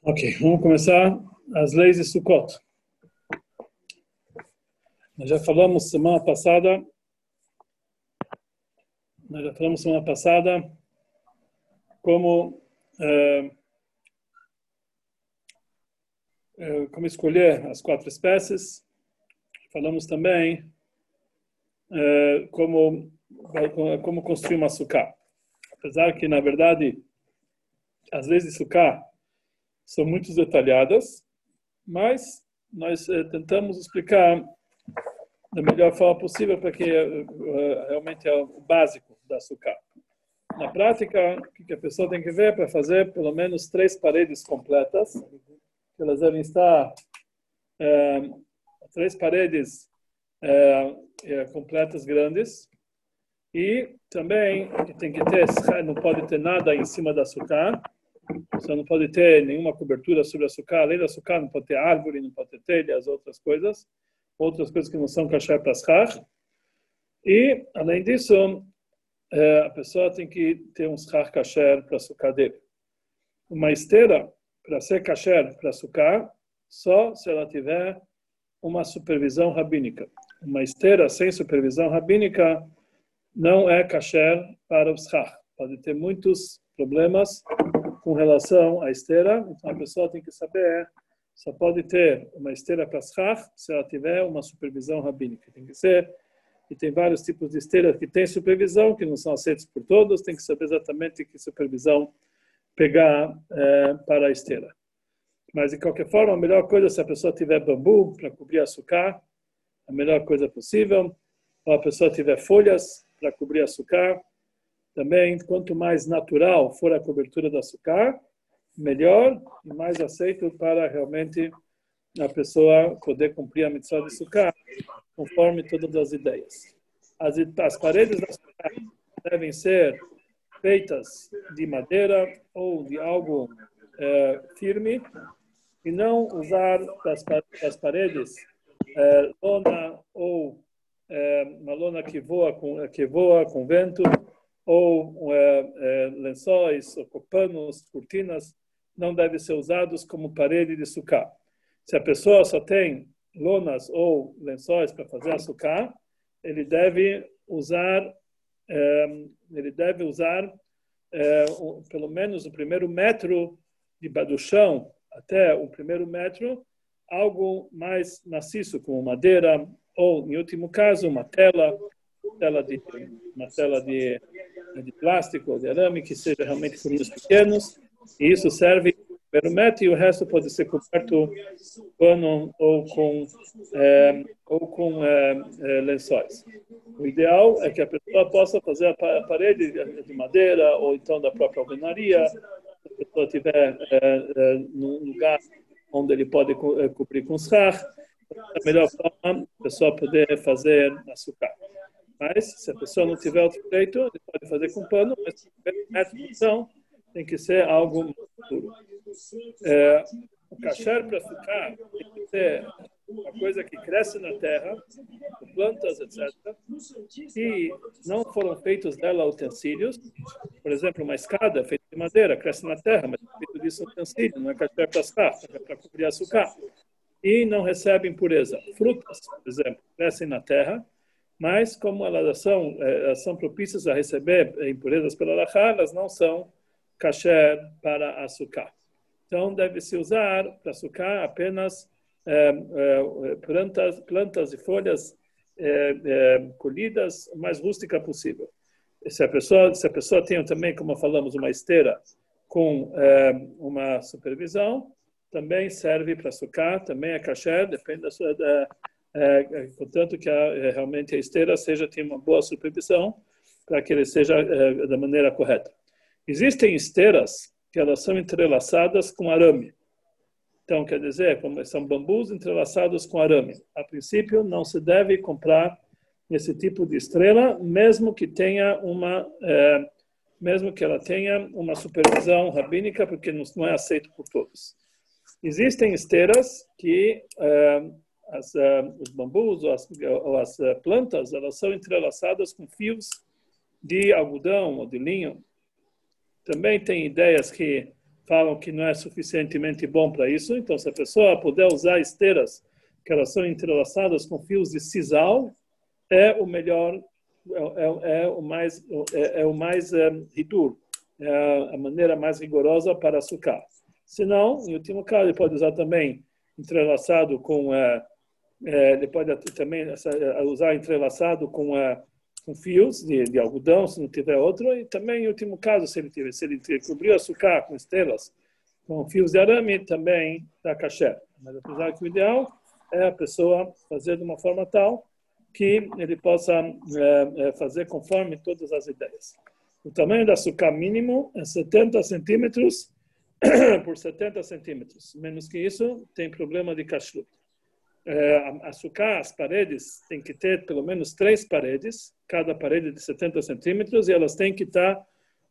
Ok, vamos começar as leis de Sukkot. Nós já falamos semana passada, nós já falamos semana passada como é, é, como escolher as quatro espécies. Falamos também é, como como construir uma sukkah. Apesar que na verdade as leis de sukkah são muito detalhadas, mas nós eh, tentamos explicar da melhor forma possível para que uh, realmente é o básico da sucá. Na prática, o que a pessoa tem que ver para fazer? Pelo menos três paredes completas, elas devem estar uh, três paredes uh, completas grandes. E também tem que ter não pode ter nada em cima da sucá você não pode ter nenhuma cobertura sobre açúcar. Além do açúcar, não pode ter árvore, não pode ter telhas, outras coisas. Outras coisas que não são kasher para E, além disso, é, a pessoa tem que ter um schar kasher para açúcar dele. Uma esteira, para ser kasher para açúcar, só se ela tiver uma supervisão rabínica. Uma esteira sem supervisão rabínica não é kasher para o schar. Pode ter muitos problemas com relação à esteira. Então, a pessoa tem que saber, só pode ter uma esteira para schach se ela tiver uma supervisão rabínica. Tem que ser, e tem vários tipos de esteiras que têm supervisão, que não são aceitos por todos, tem que saber exatamente que supervisão pegar é, para a esteira. Mas, de qualquer forma, a melhor coisa se a pessoa tiver bambu para cobrir açúcar, a melhor coisa possível, ou a pessoa tiver folhas para cobrir açúcar, também, quanto mais natural for a cobertura do açúcar, melhor e mais aceito para realmente a pessoa poder cumprir a mitzvah de açúcar, conforme todas as ideias. As, as paredes do açúcar devem ser feitas de madeira ou de algo é, firme e não usar das, das paredes é, lona ou é, uma lona que voa com que voa com vento ou é, é, lençóis, ou panos, cortinas, não devem ser usados como parede de sucá. Se a pessoa só tem lonas ou lençóis para fazer açúcar, ele deve usar, é, ele deve usar é, o, pelo menos o primeiro metro de, do chão até o primeiro metro, algo mais maciço, como madeira ou, em último caso, uma tela, tela de, uma tela de de plástico ou de arame, que seja realmente furinhos pequenos, e isso serve para o metro e o resto pode ser coberto pano ou com, é, ou com é, é, lençóis. O ideal é que a pessoa possa fazer a parede de madeira ou então da própria alvenaria, se a pessoa estiver num lugar onde ele pode cobrir com srar, a melhor forma a pessoa poder fazer açúcar. Mas, se a pessoa não tiver outro jeito, ele pode fazer com pano, mas tiver então, tem que ser algo mais duro. É, o kasher para ficar tem que ser uma coisa que cresce na terra, plantas, etc., e não foram feitos dela utensílios. Por exemplo, uma escada feita de madeira, cresce na terra, mas é feito disso utensílio, não é kasher para é para cobrir açúcar. E não recebe impureza. Frutas, por exemplo, crescem na terra, mas como elas são, eh, elas são propícias a receber impurezas pela Lachá, elas não são kasher para açúcar. Então, deve-se usar para açúcar apenas é, é, plantas, plantas e folhas é, colhidas o mais rústica possível. Se a pessoa, se a pessoa tem também, como falamos, uma esteira com uma supervisão, também serve para açúcar, também é kasher, depende da sua, da, é, é, contanto que a, é, realmente a esteira seja tenha uma boa supervisão para que ele seja é, da maneira correta. Existem esteiras que elas são entrelaçadas com arame. Então, quer dizer, são bambus entrelaçados com arame. A princípio, não se deve comprar esse tipo de estrela, mesmo que tenha uma, é, mesmo que ela tenha uma supervisão rabínica, porque não é aceito por todos. Existem esteiras que é, as, uh, os bambus ou as, ou as uh, plantas, elas são entrelaçadas com fios de algodão ou de linho. Também tem ideias que falam que não é suficientemente bom para isso. Então, se a pessoa puder usar esteiras que elas são entrelaçadas com fios de sisal, é o melhor, é, é, é o mais, é, é o mais é, hidur, é a maneira mais rigorosa para açúcar. Se não, em último caso, ele pode usar também entrelaçado com, é, pode também usar entrelaçado com com fios de, de, algodão, se não tiver outro, e também, em último caso, se ele, tiver, se ele cobriu açúcar com estrelas, com fios de arame, também dá caché. Mas apesar que o ideal é a pessoa fazer de uma forma tal que ele possa é, é, fazer conforme todas as ideias. O tamanho do açúcar mínimo é 70 centímetros por 70 centímetros. Menos que isso, tem problema de kashrut é, açúcar, as paredes tem que ter pelo menos três paredes, cada parede de 70 centímetros, e elas têm que estar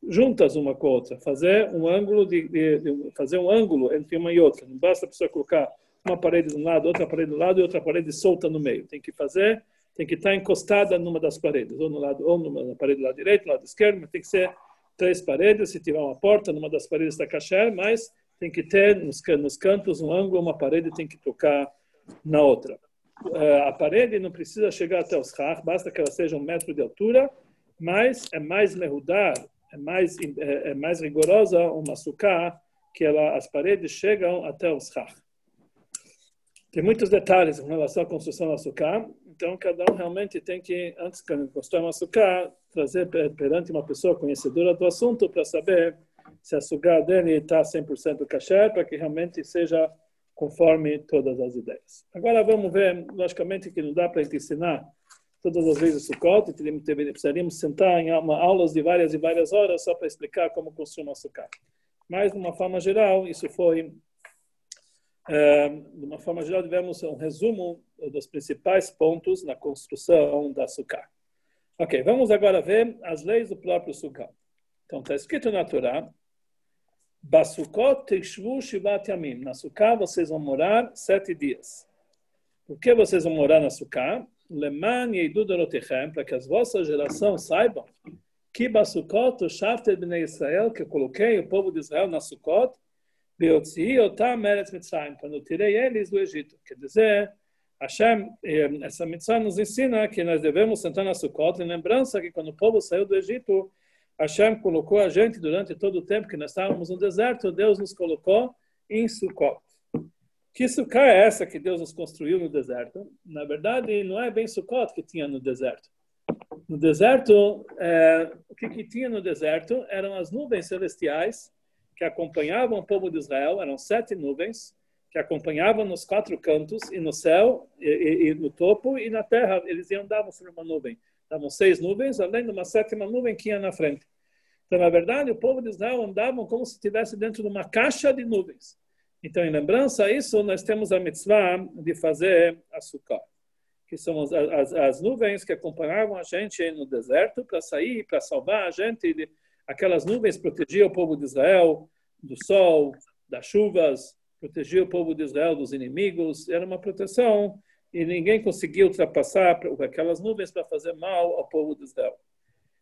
juntas uma com a outra, fazer um ângulo de, de, de, fazer um ângulo entre uma e outra. Não basta a pessoa colocar uma parede de um lado, outra parede do lado e outra parede solta no meio. Tem que fazer, tem que estar encostada numa das paredes, ou no lado, ou numa parede do lado direito, do lado esquerdo, mas tem que ser três paredes. Se tiver uma porta, numa das paredes está caché, mas tem que ter nos, nos cantos um ângulo, uma parede tem que tocar na outra. É, a parede não precisa chegar até os rar, basta que ela seja um metro de altura, mas é mais merudar, é mais, é, é mais rigorosa uma suká, que ela, as paredes chegam até os rar. Tem muitos detalhes em relação à construção da suká, então cada um realmente tem que, antes de construir uma suká, trazer perante uma pessoa conhecedora do assunto para saber se a suká dele está 100% kasher, para que realmente seja conforme todas as ideias. Agora vamos ver, logicamente que não dá para ensinar todas as vezes Sukkot, precisaríamos sentar em uma, aulas de várias e várias horas só para explicar como construir uma Sukkot. Mas, de uma forma geral, isso foi, é, de uma forma geral, tivemos um resumo dos principais pontos na construção da Sukkot. Ok, vamos agora ver as leis do próprio Sukkot. Então, está escrito na Torá, Basukot Tishvu Shivat Yamim. Na Sukkah vocês vão morar sete dias. Por que vocês vão morar na Sukkah? Leman Yeidu Dorotechem, para que as vossas gerações saibam que Basukot Shaftet Bnei Israel, que eu coloquei o povo de Israel na Sukkot, Beotzi Otam Meretz Mitzrayim, quando eu tirei eles do Egito. Quer dizer, Hashem, eh, essa mitzvah nos ensina que nós devemos sentar na Sukkot em lembrança que quando o povo saiu do Egito, Hashem colocou a gente durante todo o tempo que nós estávamos no deserto, Deus nos colocou em Sukkot. Que Sukkot é essa que Deus nos construiu no deserto? Na verdade, não é bem Sukkot que tinha no deserto. No deserto, é, o que, que tinha no deserto eram as nuvens celestiais que acompanhavam o povo de Israel, eram sete nuvens, que acompanhavam nos quatro cantos, e no céu, e, e, e no topo, e na terra, eles andavam sobre uma nuvem. Estavam seis nuvens, além de uma sétima nuvem que ia na frente. Então, na verdade, o povo de Israel andava como se estivesse dentro de uma caixa de nuvens. Então, em lembrança a isso, nós temos a mitzvah de fazer açúcar, que são as, as, as nuvens que acompanhavam a gente no deserto para sair, para salvar a gente. Aquelas nuvens protegiam o povo de Israel do sol, das chuvas, protegiam o povo de Israel dos inimigos. Era uma proteção e ninguém conseguiu ultrapassar aquelas nuvens para fazer mal ao povo de Israel.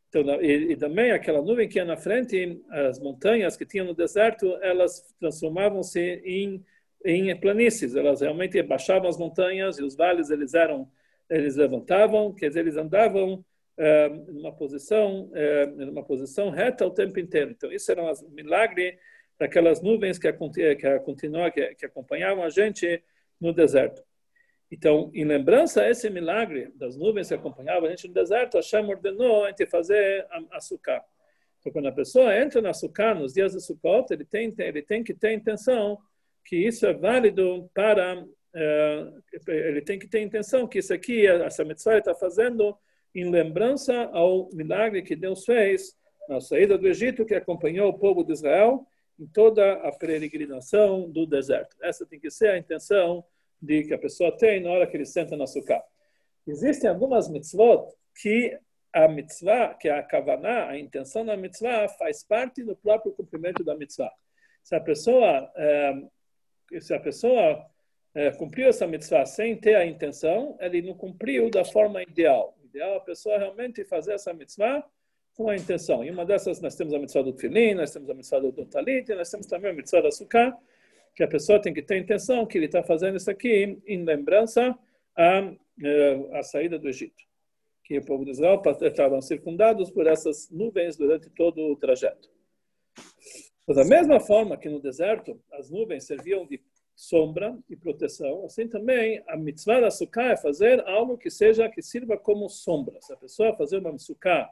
Então, e, e, também aquela nuvem que ia na frente, as montanhas que tinham no deserto, elas transformavam-se em, em planícies. Elas realmente baixavam as montanhas e os vales eles eram, eles levantavam, quer dizer, eles andavam é, numa posição, é, numa posição reta o tempo inteiro. Então, isso era um milagre daquelas nuvens que, que, que, que acompanhavam a gente no deserto. Então, em lembrança a esse milagre das nuvens que acompanhavam a gente no deserto, Hashem ordenou a gente fazer açúcar. Então, quando a pessoa entra no açúcar nos dias de Sukkot, ele tem, ele tem que ter intenção que isso é válido para. Uh, ele tem que ter intenção que isso aqui, essa mitzvah está fazendo em lembrança ao milagre que Deus fez na saída do Egito, que acompanhou o povo de Israel em toda a peregrinação do deserto. Essa tem que ser a intenção de que a pessoa tem na hora que ele senta na sukkah. Existem algumas mitzvot que a mitzvah, que a kavaná, a intenção da mitzvah, faz parte do próprio cumprimento da mitzvah. Se a pessoa, é, se a pessoa é, cumpriu essa mitzvah sem ter a intenção, ele não cumpriu da forma ideal. O ideal é a pessoa realmente fazer essa mitzvah com a intenção. E uma dessas, nós temos a mitzvah do filim, nós temos a mitzvah do talit, nós temos também a mitzvah do açúcar, que a pessoa tem que ter intenção que ele está fazendo isso aqui em lembrança à, eh, à saída do Egito. Que o povo de Israel estavam circundados por essas nuvens durante todo o trajeto. Mas da mesma forma que no deserto as nuvens serviam de sombra e proteção, assim também a mitzvah da sukkah é fazer algo que seja que sirva como sombra. Se a pessoa fazer uma sukkah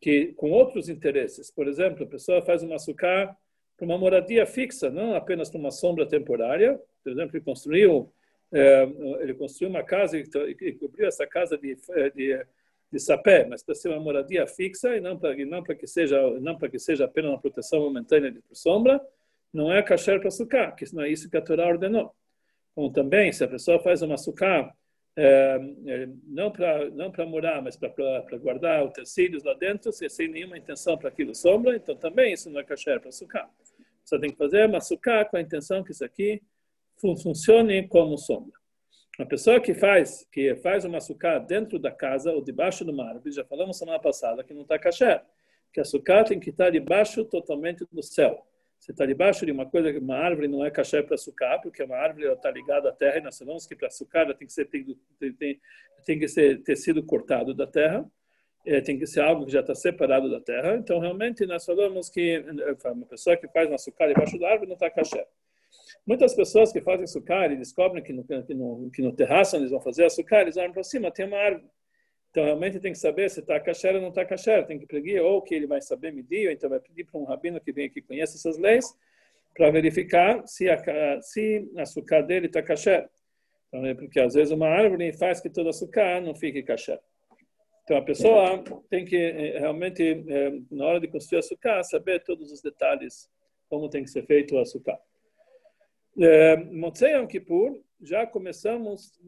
que com outros interesses, por exemplo, a pessoa faz uma sukkah para uma moradia fixa, não apenas para uma sombra temporária. Por exemplo, ele construiu é, ele construiu uma casa e, cobriu essa casa de, de, de sapé, mas para ser uma moradia fixa e não para não para que seja não para que seja apenas uma proteção momentânea de sombra não é kasher para sukkah, que não é isso que a Torá ordenou. Como também, se a pessoa faz uma sukkah, é, é, não para não para morar, mas para guardar utensílios lá dentro, sem nenhuma intenção para aquilo sombra, então também isso não é kasher para sukkah. Você tem que fazer sukkah com a intenção que isso aqui funcione como sombra. A pessoa que faz que faz uma sukkah dentro da casa ou debaixo do árvore, já falamos semana passada que não está kasher, que a sukkah tem que estar debaixo totalmente do céu. Você está debaixo de uma coisa, uma árvore não é caché para sucar, porque uma árvore está ligada à terra e nós sabemos que para ela tem que ser tem, tem, tem que ser sido cortado da terra, tem que ser algo que já está separado da terra. Então realmente nós falamos que eh, uma pessoa que faz uma sucar debaixo da árvore não está caché. Muitas pessoas que fazem sucar e descobrem que no, que no, que no terraço eles vão fazer açúcar, eles olham para cima, tem uma árvore. Então, realmente tem que saber se está kasher ou não está kasher. Tem que pedir, ou que ele vai saber medir, ou então vai pedir para um rabino que vem aqui conhece essas leis, para verificar se a, se açúcar dele está kasher. Então, é porque às vezes uma árvore faz que todo açúcar não fique kasher. Então, a pessoa tem que eh, realmente, eh, na hora de construir açúcar, saber todos os detalhes, como tem que ser feito o açúcar. É, Motzei Yom Kippur, já começamos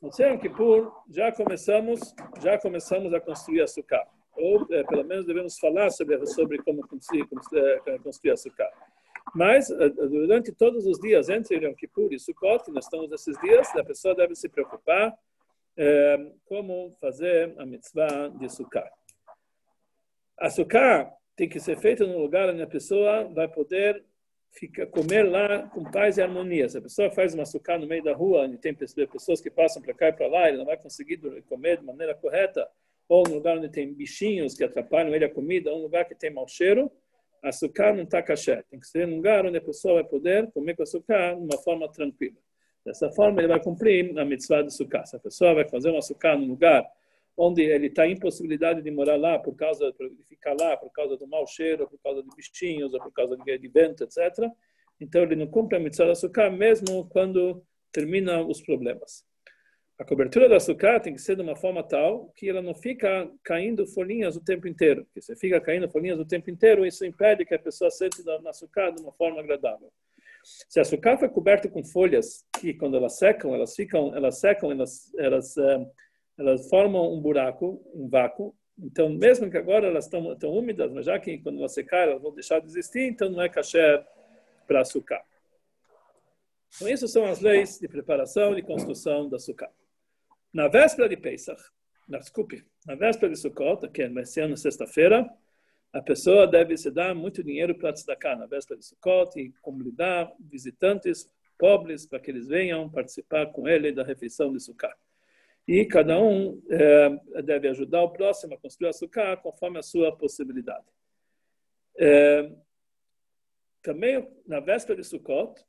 no Yom Kippur, já começamos, já começamos a construir açúcar. Ou, pelo menos, devemos falar sobre, sobre como construir, construir açúcar. Mas, durante todos os dias, entre Yom Kippur e Sukkot, nós estamos nesses dias, a pessoa deve se preocupar como fazer a mitzvah de açúcar. Açúcar tem que ser feito num lugar onde a pessoa vai poder comer lá com paz e harmonia. Se a pessoa faz uma açúcar no meio da rua, onde tem pessoas que passam para cá e para lá, ele não vai conseguir comer de maneira correta, ou no lugar onde tem bichinhos que atrapalham ele a comida, ou um lugar que tem mau cheiro, açúcar não está caché. Tem que ser um lugar onde a pessoa vai poder comer com açúcar de uma forma tranquila. Dessa forma, ele vai cumprir a mitzvah de açúcar. Se a pessoa vai fazer um açúcar num lugar onde ele está em possibilidade de morar lá por causa de ficar lá por causa do mau cheiro, por causa de bichinhos, ou por causa de vento, etc. Então ele não cumpre a mitzvah do açúcar mesmo quando termina os problemas. A cobertura do açúcar tem que ser de uma forma tal que ela não fica caindo folhinhas o tempo inteiro. Porque se fica caindo folhinhas o tempo inteiro, isso impede que a pessoa sente no açúcar de uma forma agradável. Se o açúcar foi coberto com folhas que, quando elas secam, elas ficam, elas secam, elas, elas uh, elas formam um buraco, um vácuo. Então, mesmo que agora elas estão, estão úmidas, mas já que quando elas secar elas vão deixar de existir, então não é caché para açúcar. Então, isso são as leis de preparação e construção do açúcar. Na véspera de Pesach, na, desculpe, na véspera de Sukkot, que vai ser na sexta-feira, a pessoa deve se dar muito dinheiro para tzedakah na véspera de Sukkot e convidar visitantes pobres para que eles venham participar com ele da refeição de Sukkot e cada um é, deve ajudar o próximo a construir açúcar conforme a sua possibilidade. É, também, na véspera de Sukkot,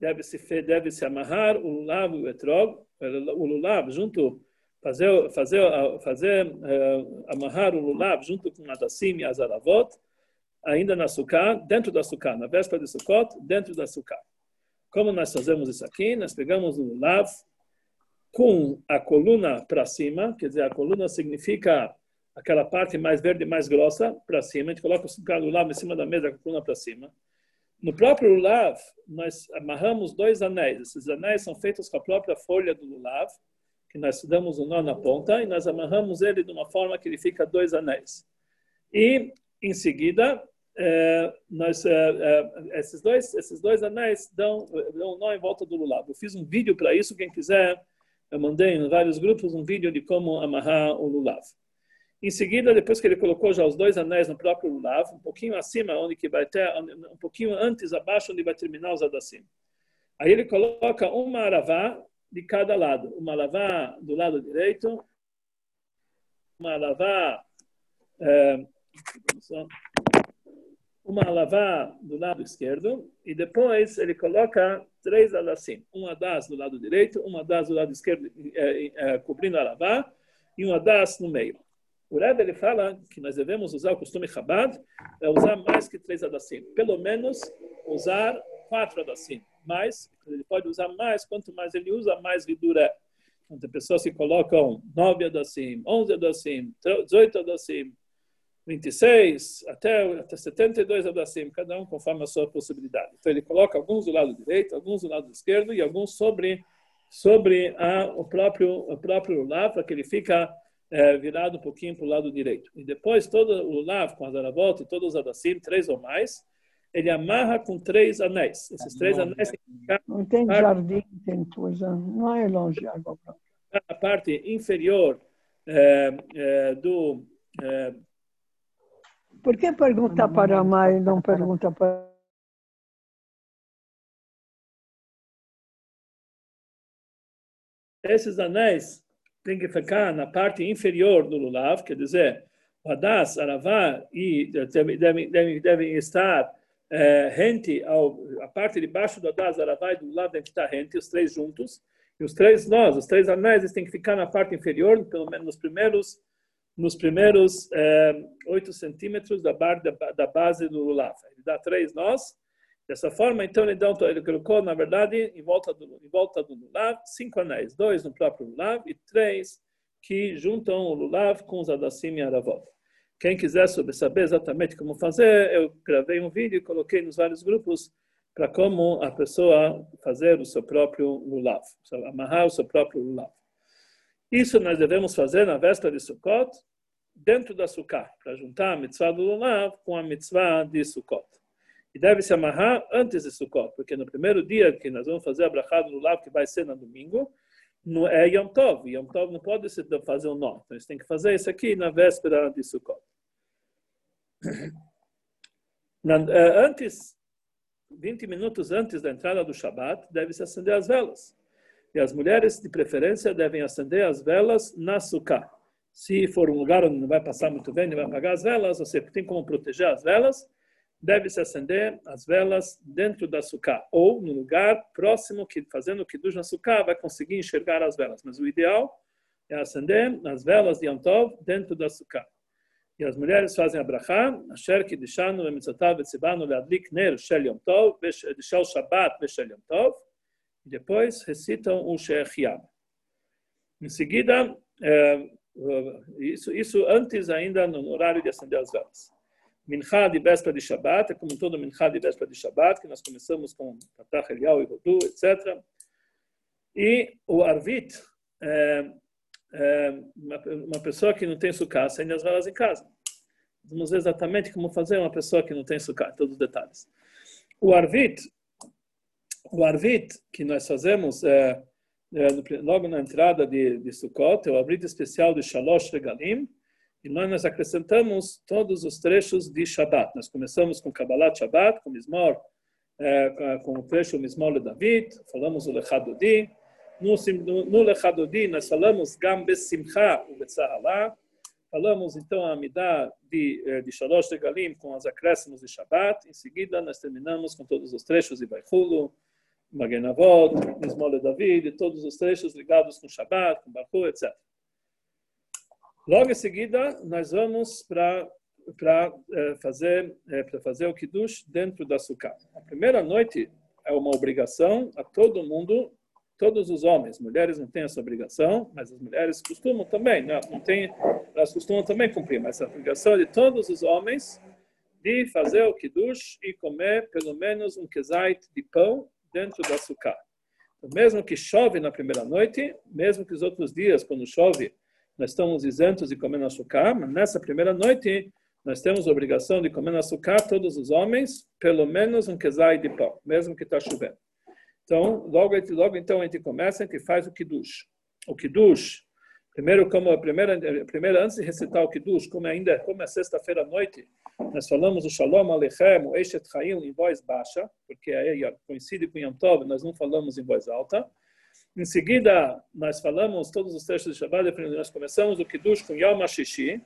deve-se deve -se amarrar o lulav e o etrog, o lulav junto, fazer, fazer, fazer é, amarrar o lulav junto com a e as aravot, ainda na açúcar, dentro do açúcar, na véspera de Sukkot, dentro do açúcar. Como nós fazemos isso aqui? Nós pegamos o lulav, com a coluna para cima, quer dizer, a coluna significa aquela parte mais verde, mais grossa, para cima. A gente coloca o lulav em cima da mesa com a coluna para cima. No próprio lulav, nós amarramos dois anéis. Esses anéis são feitos com a própria folha do lulav, que nós damos um nó na ponta, e nós amarramos ele de uma forma que ele fica dois anéis. E, em seguida, é, nós, é, é, esses, dois, esses dois anéis dão, dão um nó em volta do lulav. Eu fiz um vídeo para isso, quem quiser eu mandei em vários grupos um vídeo de como amarrar o lulav. Em seguida, depois que ele colocou já os dois anéis no próprio lulav, um pouquinho acima, onde que vai ter, um pouquinho antes, abaixo, onde vai terminar os adassim. Aí ele coloca uma aravá de cada lado. Uma aravá do lado direito, uma aravá, é, uma alavá do lado esquerdo, e depois ele coloca três adassim. Uma das do lado direito, uma das do lado esquerdo, é, é, cobrindo a alavá, e uma das no meio. O Rebbe ele fala que nós devemos usar o costume Chabad, é usar mais que três adassim. Pelo menos usar quatro adassim. Mais, ele pode usar mais, quanto mais ele usa, mais vidura. Então, tem pessoas que colocam nove adassim, onze adassim, dezoito adassim, 26 até, até 72 adassim, cada um conforme a sua possibilidade. Então ele coloca alguns do lado direito, alguns do lado esquerdo e alguns sobre sobre a, o próprio o próprio lá para que ele fica é, virado um pouquinho para o lado direito. E depois, todo o lulav com a zaravot e todos os adassim, três ou mais, ele amarra com três anéis. Esses três anéis têm que ficar... Não tem jardim, tem coisa, não é longe água própria. A parte inferior é, é, do... É, Por que pergunta para a mãe e não pergunta para... Esses anéis tem que ficar na parte inferior do lulav, quer dizer, o hadas, aravá, e devem, devem, devem estar é, rente, ao, a parte de baixo do hadas, aravá e do lulav devem estar rente, os três juntos, e os três nós, os três anéis, têm que ficar na parte inferior, pelo menos nos primeiros nos primeiros é, 8 centímetros da, bar, da, da base do lulav. Ele dá três nós, Dessa forma, então, ele, dá, ele colocou, na verdade, em volta do, em volta do lulav, cinco anéis, dois no próprio lulav e três que juntam o lulav com os adassim e aravot. Quem quiser saber exatamente como fazer, eu gravei um vídeo e coloquei nos vários grupos para como a pessoa fazer o seu próprio lulav, amarrar o seu próprio lulav. Isso nós devemos fazer na véspera de Sukkot, dentro da Sukkah, para juntar a mitzvah do lulav com a mitzvah de Sukkot. E deve se amarrar antes de Sukkot, porque no primeiro dia que nós vamos fazer a brachá do Lulav, que vai ser no domingo, não é Yom Tov. Yom Tov não pode fazer um nó. Então, eles têm que fazer isso aqui na véspera de Sukkot. Eh, antes, 20 minutos antes da entrada do Shabat, deve-se acender as velas. E as mulheres, de preferência, devem acender as velas na Sukkah. Se for um lugar onde não vai passar muito bem, não vai apagar as velas, você tem como proteger as velas, deve-se acender as velas dentro da sucá, ou no lugar próximo, que fazendo o kiddush na sucá, vai conseguir enxergar as velas. Mas o ideal é acender as velas de Yom dentro da sucá. E as mulheres fazem a brachá, asher kiddushanu vemitzotav vetzibanu leadlik ner shel Yom Tov, shel Shabbat veshel Yom Tov, e depois recitam o Shechiam. Em seguida, é, isso, isso antes ainda no horário de acender as velas. Minchá de véspera de Shabbat, é como todo Minchá de véspera de Shabbat, que nós começamos com Tatach Elial e Rodu, etc. E o Arvit, é, é uma, uma, pessoa que não tem sucá, acende as velas em casa. Vamos ver exatamente como fazer uma pessoa que não tem sucá, todos os detalhes. O Arvit, o Arvit que nós fazemos é, é, logo na entrada de, de Sukkot, é o Arvit especial de Shalosh Regalim, e lá nós acrescentamos todos os trechos de Shabbat. Nós começamos com Kabbalah Shabbat, com Mismor, é, com o trecho Mismor de David, falamos o Lechadodi. No, no, Lechadodi nós falamos Gam Besimcha o Betzahalá. Falamos então a Amidah de, eh, de Shalosh Regalim com os acréscimos de Shabbat. Em seguida nós terminamos com todos os trechos de Baihulu, Magenavot, Mismor de David, todos os trechos ligados com Shabbat, com Bahu, etc. Logo em seguida, nós vamos para para é, fazer é, para fazer o kiddush dentro da sukkah. A primeira noite é uma obrigação a todo mundo, todos os homens. Mulheres não têm essa obrigação, mas as mulheres costumam também, não, não tem, elas costumam também cumprir, mas a obrigação é de todos os homens de fazer o kiddush e comer pelo menos um kezait de pão dentro da sukkah. Então, mesmo que chove na primeira noite, mesmo que os outros dias quando chove nós estamos isentos de comer açúcar, mas nessa primeira noite nós temos a obrigação de comer açúcar, todos os homens, pelo menos um quesai de pão, mesmo que está chovendo. Então, logo, logo então a gente começa, a gente faz o kiddush. O kiddush, Primeiro, como a primeira, antes de recitar o Kiddush, como ainda como é sexta-feira à noite, nós falamos o Shalom Aleichem, o Eshet Chaim em voz baixa, porque aí coincide com Yom Tov, nós não falamos em voz alta. Em seguida, nós falamos todos os textos de Shabbat, nós começamos o Kiddush com Yom HaShishi,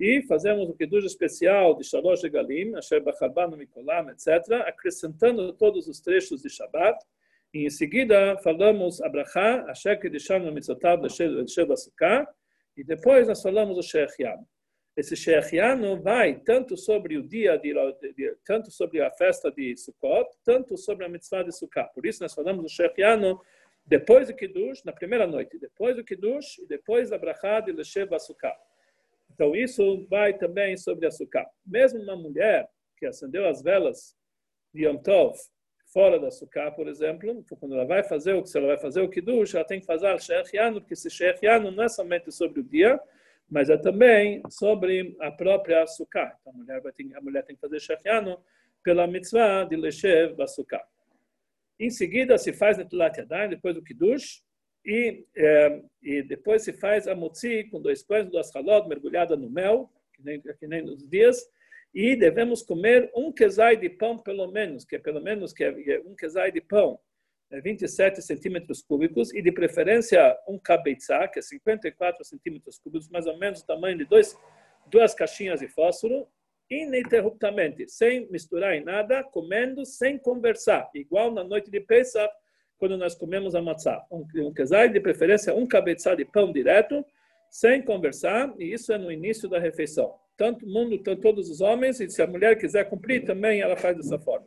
e fazemos o Kiddush especial de Shalosh Galim, Asher Bachabanu Mikolam, etc., acrescentando todos os trechos de Shabbat, e em seguida falamos Abraha, Asher Kedishanu Mitzotav Leshem Basukah, e depois nós falamos o Shechianu. Esse Shechianu vai tanto sobre o dia de, de, tanto sobre a festa de Sukkot, tanto sobre a mitzvah de Sukkot. Por isso nós falamos o Shechianu depois do Kiddush, na primeira noite, depois do Kiddush e depois da Brachá de Leshem Basukah. Então isso vai também sobre a Sukkah. Mesmo uma mulher que acendeu as velas de Yom Tov fora da sukkah, por exemplo, quando ela vai fazer o que ela vai fazer o kiddush, ela tem que fazer shechianu, porque esse shechianu não é somente sobre o dia, mas é também sobre a própria sukkah. Então a mulher, vai ter, a mulher tem que fazer shechianu pela mitzvah de leshev sukkah. Em seguida se faz netulat yadayim, depois do kiddush, e, é, e depois se faz a motzi com dois pães, duas halot, mergulhada no mel, que nem, que nem nos dias, e devemos comer um quesai de pão pelo menos, que é pelo menos que é, é um quesai de pão, é 27 centímetros cúbicos, e de preferência um cabeçá, que é 54 centímetros cúbicos, mais ou menos o tamanho de dois, duas caixinhas de fósforo, ininterruptamente, sem misturar em nada, comendo sem conversar, igual na noite de Pesach, quando nós comemos a matzá. Um, um de preferência um cabeçá de pão direto, sem conversar, e isso é no início da refeição tanto o mundo, tanto todos os homens, e se a mulher quiser cumprir, também ela faz dessa forma.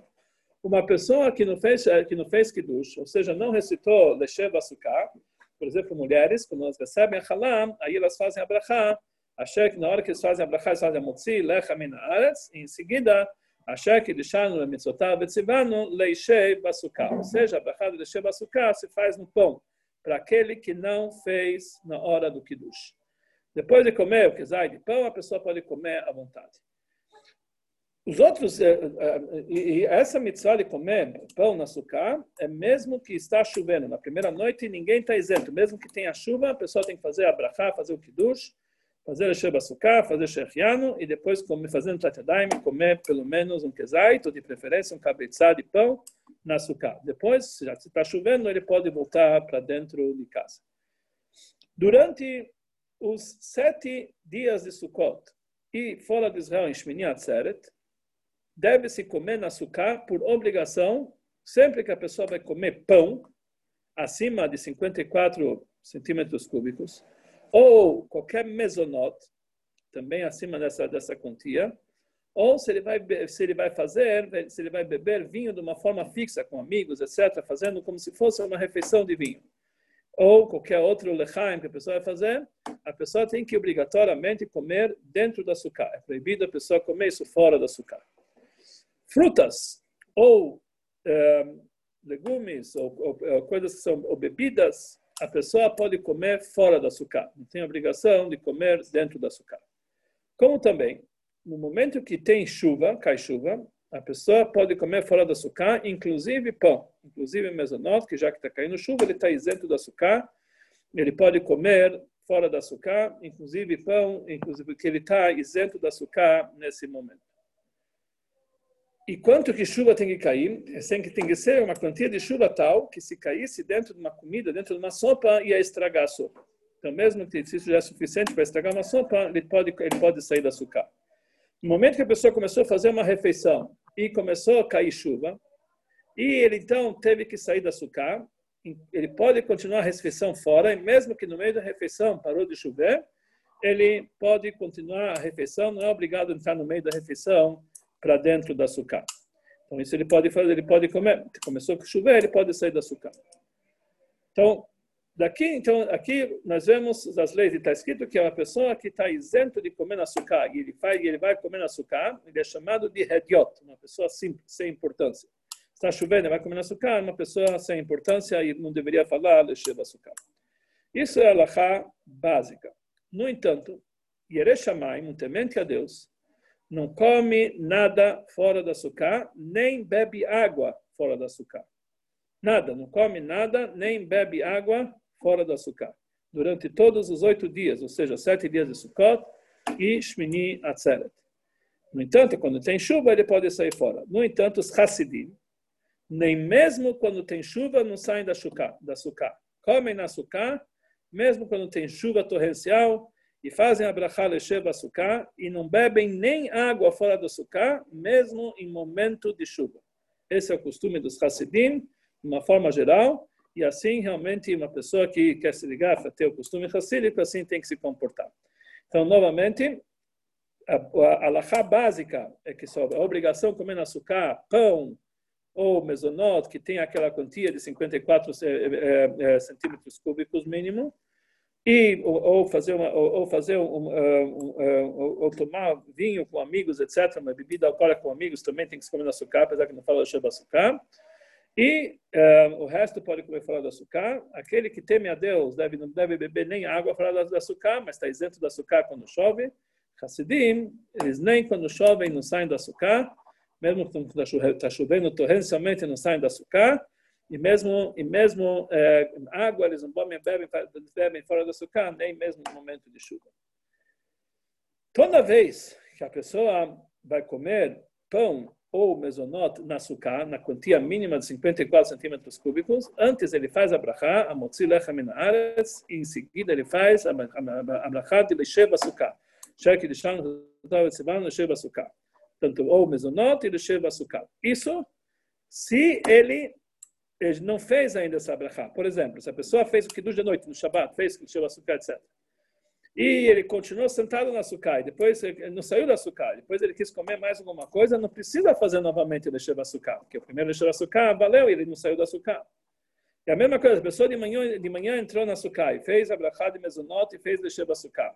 Uma pessoa que não fez, que não fez kiddush, ou seja, não recitou Leshev Asukah, por exemplo, mulheres, quando elas recebem a halam, aí elas fazem a brachá, achar que na hora que eles fazem a brachá, eles fazem a motzi, lecha min haaretz, e em seguida, achar que deixaram a mitzvotah betzivanu, leishev basukah. Ou seja, a brachá de leishev basukah se faz no pão, para aquele que não fez na hora do kiddush. Depois de comer o quesai de pão, a pessoa pode comer à vontade. Os outros, eh, eh, e essa mitzvah de comer pão na açúcar é mesmo que está chovendo. Na primeira noite, ninguém está isento. Mesmo que tenha chuva, a pessoa tem que fazer a brachá, fazer o kiddush, fazer o sheba açúcar, fazer shechiano, e depois, comer, fazendo tatadaim, comer pelo menos um quesai, ou de preferência um cabeçá de pão na açúcar. Depois, já se está chovendo, ele pode voltar para dentro de casa. Durante os sete dias de Sukkot e fora de Israel em Shmini Atzeret, deve-se comer na Sukkah por obrigação, sempre que a pessoa vai comer pão acima de 54 centímetros cúbicos, ou qualquer mesonot, também acima dessa, dessa quantia, ou se ele vai se ele vai fazer se ele vai beber vinho de uma forma fixa com amigos etc fazendo como se fosse uma refeição de vinho ou qualquer outro lechaim que a pessoa vai fazer, a pessoa tem que obrigatoriamente comer dentro da açúcar. É proibido a pessoa comer isso fora da açúcar. Frutas ou é, legumes ou, ou, ou, coisas que são ou bebidas, a pessoa pode comer fora da açúcar. Não tem obrigação de comer dentro da açúcar. Como também, no momento que tem chuva, cai chuva, a pessoa pode comer fora do açúcar, inclusive pão, inclusive mesonot, que já que está caindo chuva, ele está isento do açúcar. Ele pode comer fora do açúcar, inclusive pão, inclusive porque ele está isento do açúcar nesse momento. E quanto que chuva tem que cair? Tem que, tem que ser uma quantia de chuva tal que se caísse dentro de uma comida, dentro de uma sopa, ia estragar a sopa. Então, mesmo que isso já é suficiente para estragar uma sopa, ele pode, ele pode sair do açúcar. No momento que a pessoa começou a fazer uma refeição e começou a cair chuva, e ele então teve que sair da açúcar, ele pode continuar a refeição fora, e mesmo que no meio da refeição parou de chover, ele pode continuar a refeição, não é obrigado a entrar no meio da refeição para dentro da açúcar. Então isso ele pode fazer, ele pode comer. Começou a chover, ele pode sair da açúcar. Então Daqui, então, aqui nós vemos as leis, está escrito que é uma pessoa que está isento de comer açúcar, e ele, faz, ele vai comer açúcar, ele é chamado de hediot, uma pessoa simples, sem importância. Está chovendo, vai comer açúcar, uma pessoa sem importância e não deveria falar lexeva açúcar. Isso é a alahá básica. No entanto, Yereshamay, um temente a Deus, não come nada fora do açúcar, nem bebe água fora do açúcar. Nada, não come nada, nem bebe água fora do açúcar. durante todos os oito dias, ou seja, sete dias de Sukkot e Shmini Atzeret. No entanto, quando tem chuva, ele pode sair fora. No entanto, os Hassidim, nem mesmo quando tem chuva, não saem da Sukkah. Da sukkah. Comem na Sukkah, mesmo quando tem chuva torrencial, e fazem a brachá lesheva sukkah, e não bebem nem água fora do sukkah, mesmo em momento de chuva. Esse é o costume dos Hassidim, de uma forma geral, e assim, realmente, uma pessoa que quer se ligar para ter o costume hassídico, assim tem que se comportar. Então, novamente, a, a, básica é que sobre a obrigação de comer açúcar, pão ou mesonot, que tem aquela quantia de 54 é, é, é, centímetros cúbicos mínimo, e ou, ou fazer uma, ou, ou fazer um, um, um, ou tomar vinho com amigos, etc. Uma bebida alcoólica com amigos também tem que se comer açúcar, apesar que não fala de açúcar. E uh, o resto pode comer fora do açúcar. Aquele que teme a Deus deve, não deve beber nem água fora do açúcar, mas está isento do açúcar quando chove. Hassidim, eles nem quando chovem não saem do açúcar, mesmo quando está chovendo torrencialmente não saem do açúcar, e mesmo, e mesmo é, água eles não bebem, bebem, bebem fora do açúcar, nem mesmo no momento de chuva. Toda vez que a pessoa vai comer pão ou mesonot na açúcar, na quantia mínima de 54 centímetros cúbicos, antes ele faz a brachá, a motzi lechem min e em seguida ele faz a brachá de leshev açúcar. Shek de shan leshev açúcar. Tanto ou mesonot e leshev açúcar. Isso se ele ele não fez ainda essa brachá. Por exemplo, se a pessoa fez o kiddush de noite, no Shabbat, fez o açúcar, etc. E ele continuou sentado no açúcar, depois ele não saiu do açúcar, depois ele quis comer mais alguma coisa, não precisa fazer novamente o açúcar, porque o primeiro açúcar valeu e ele não saiu do açúcar. É a mesma coisa, a pessoa de manhã, de manhã entrou no açúcar e fez a brachá de mesonot e fez lecheva açúcar.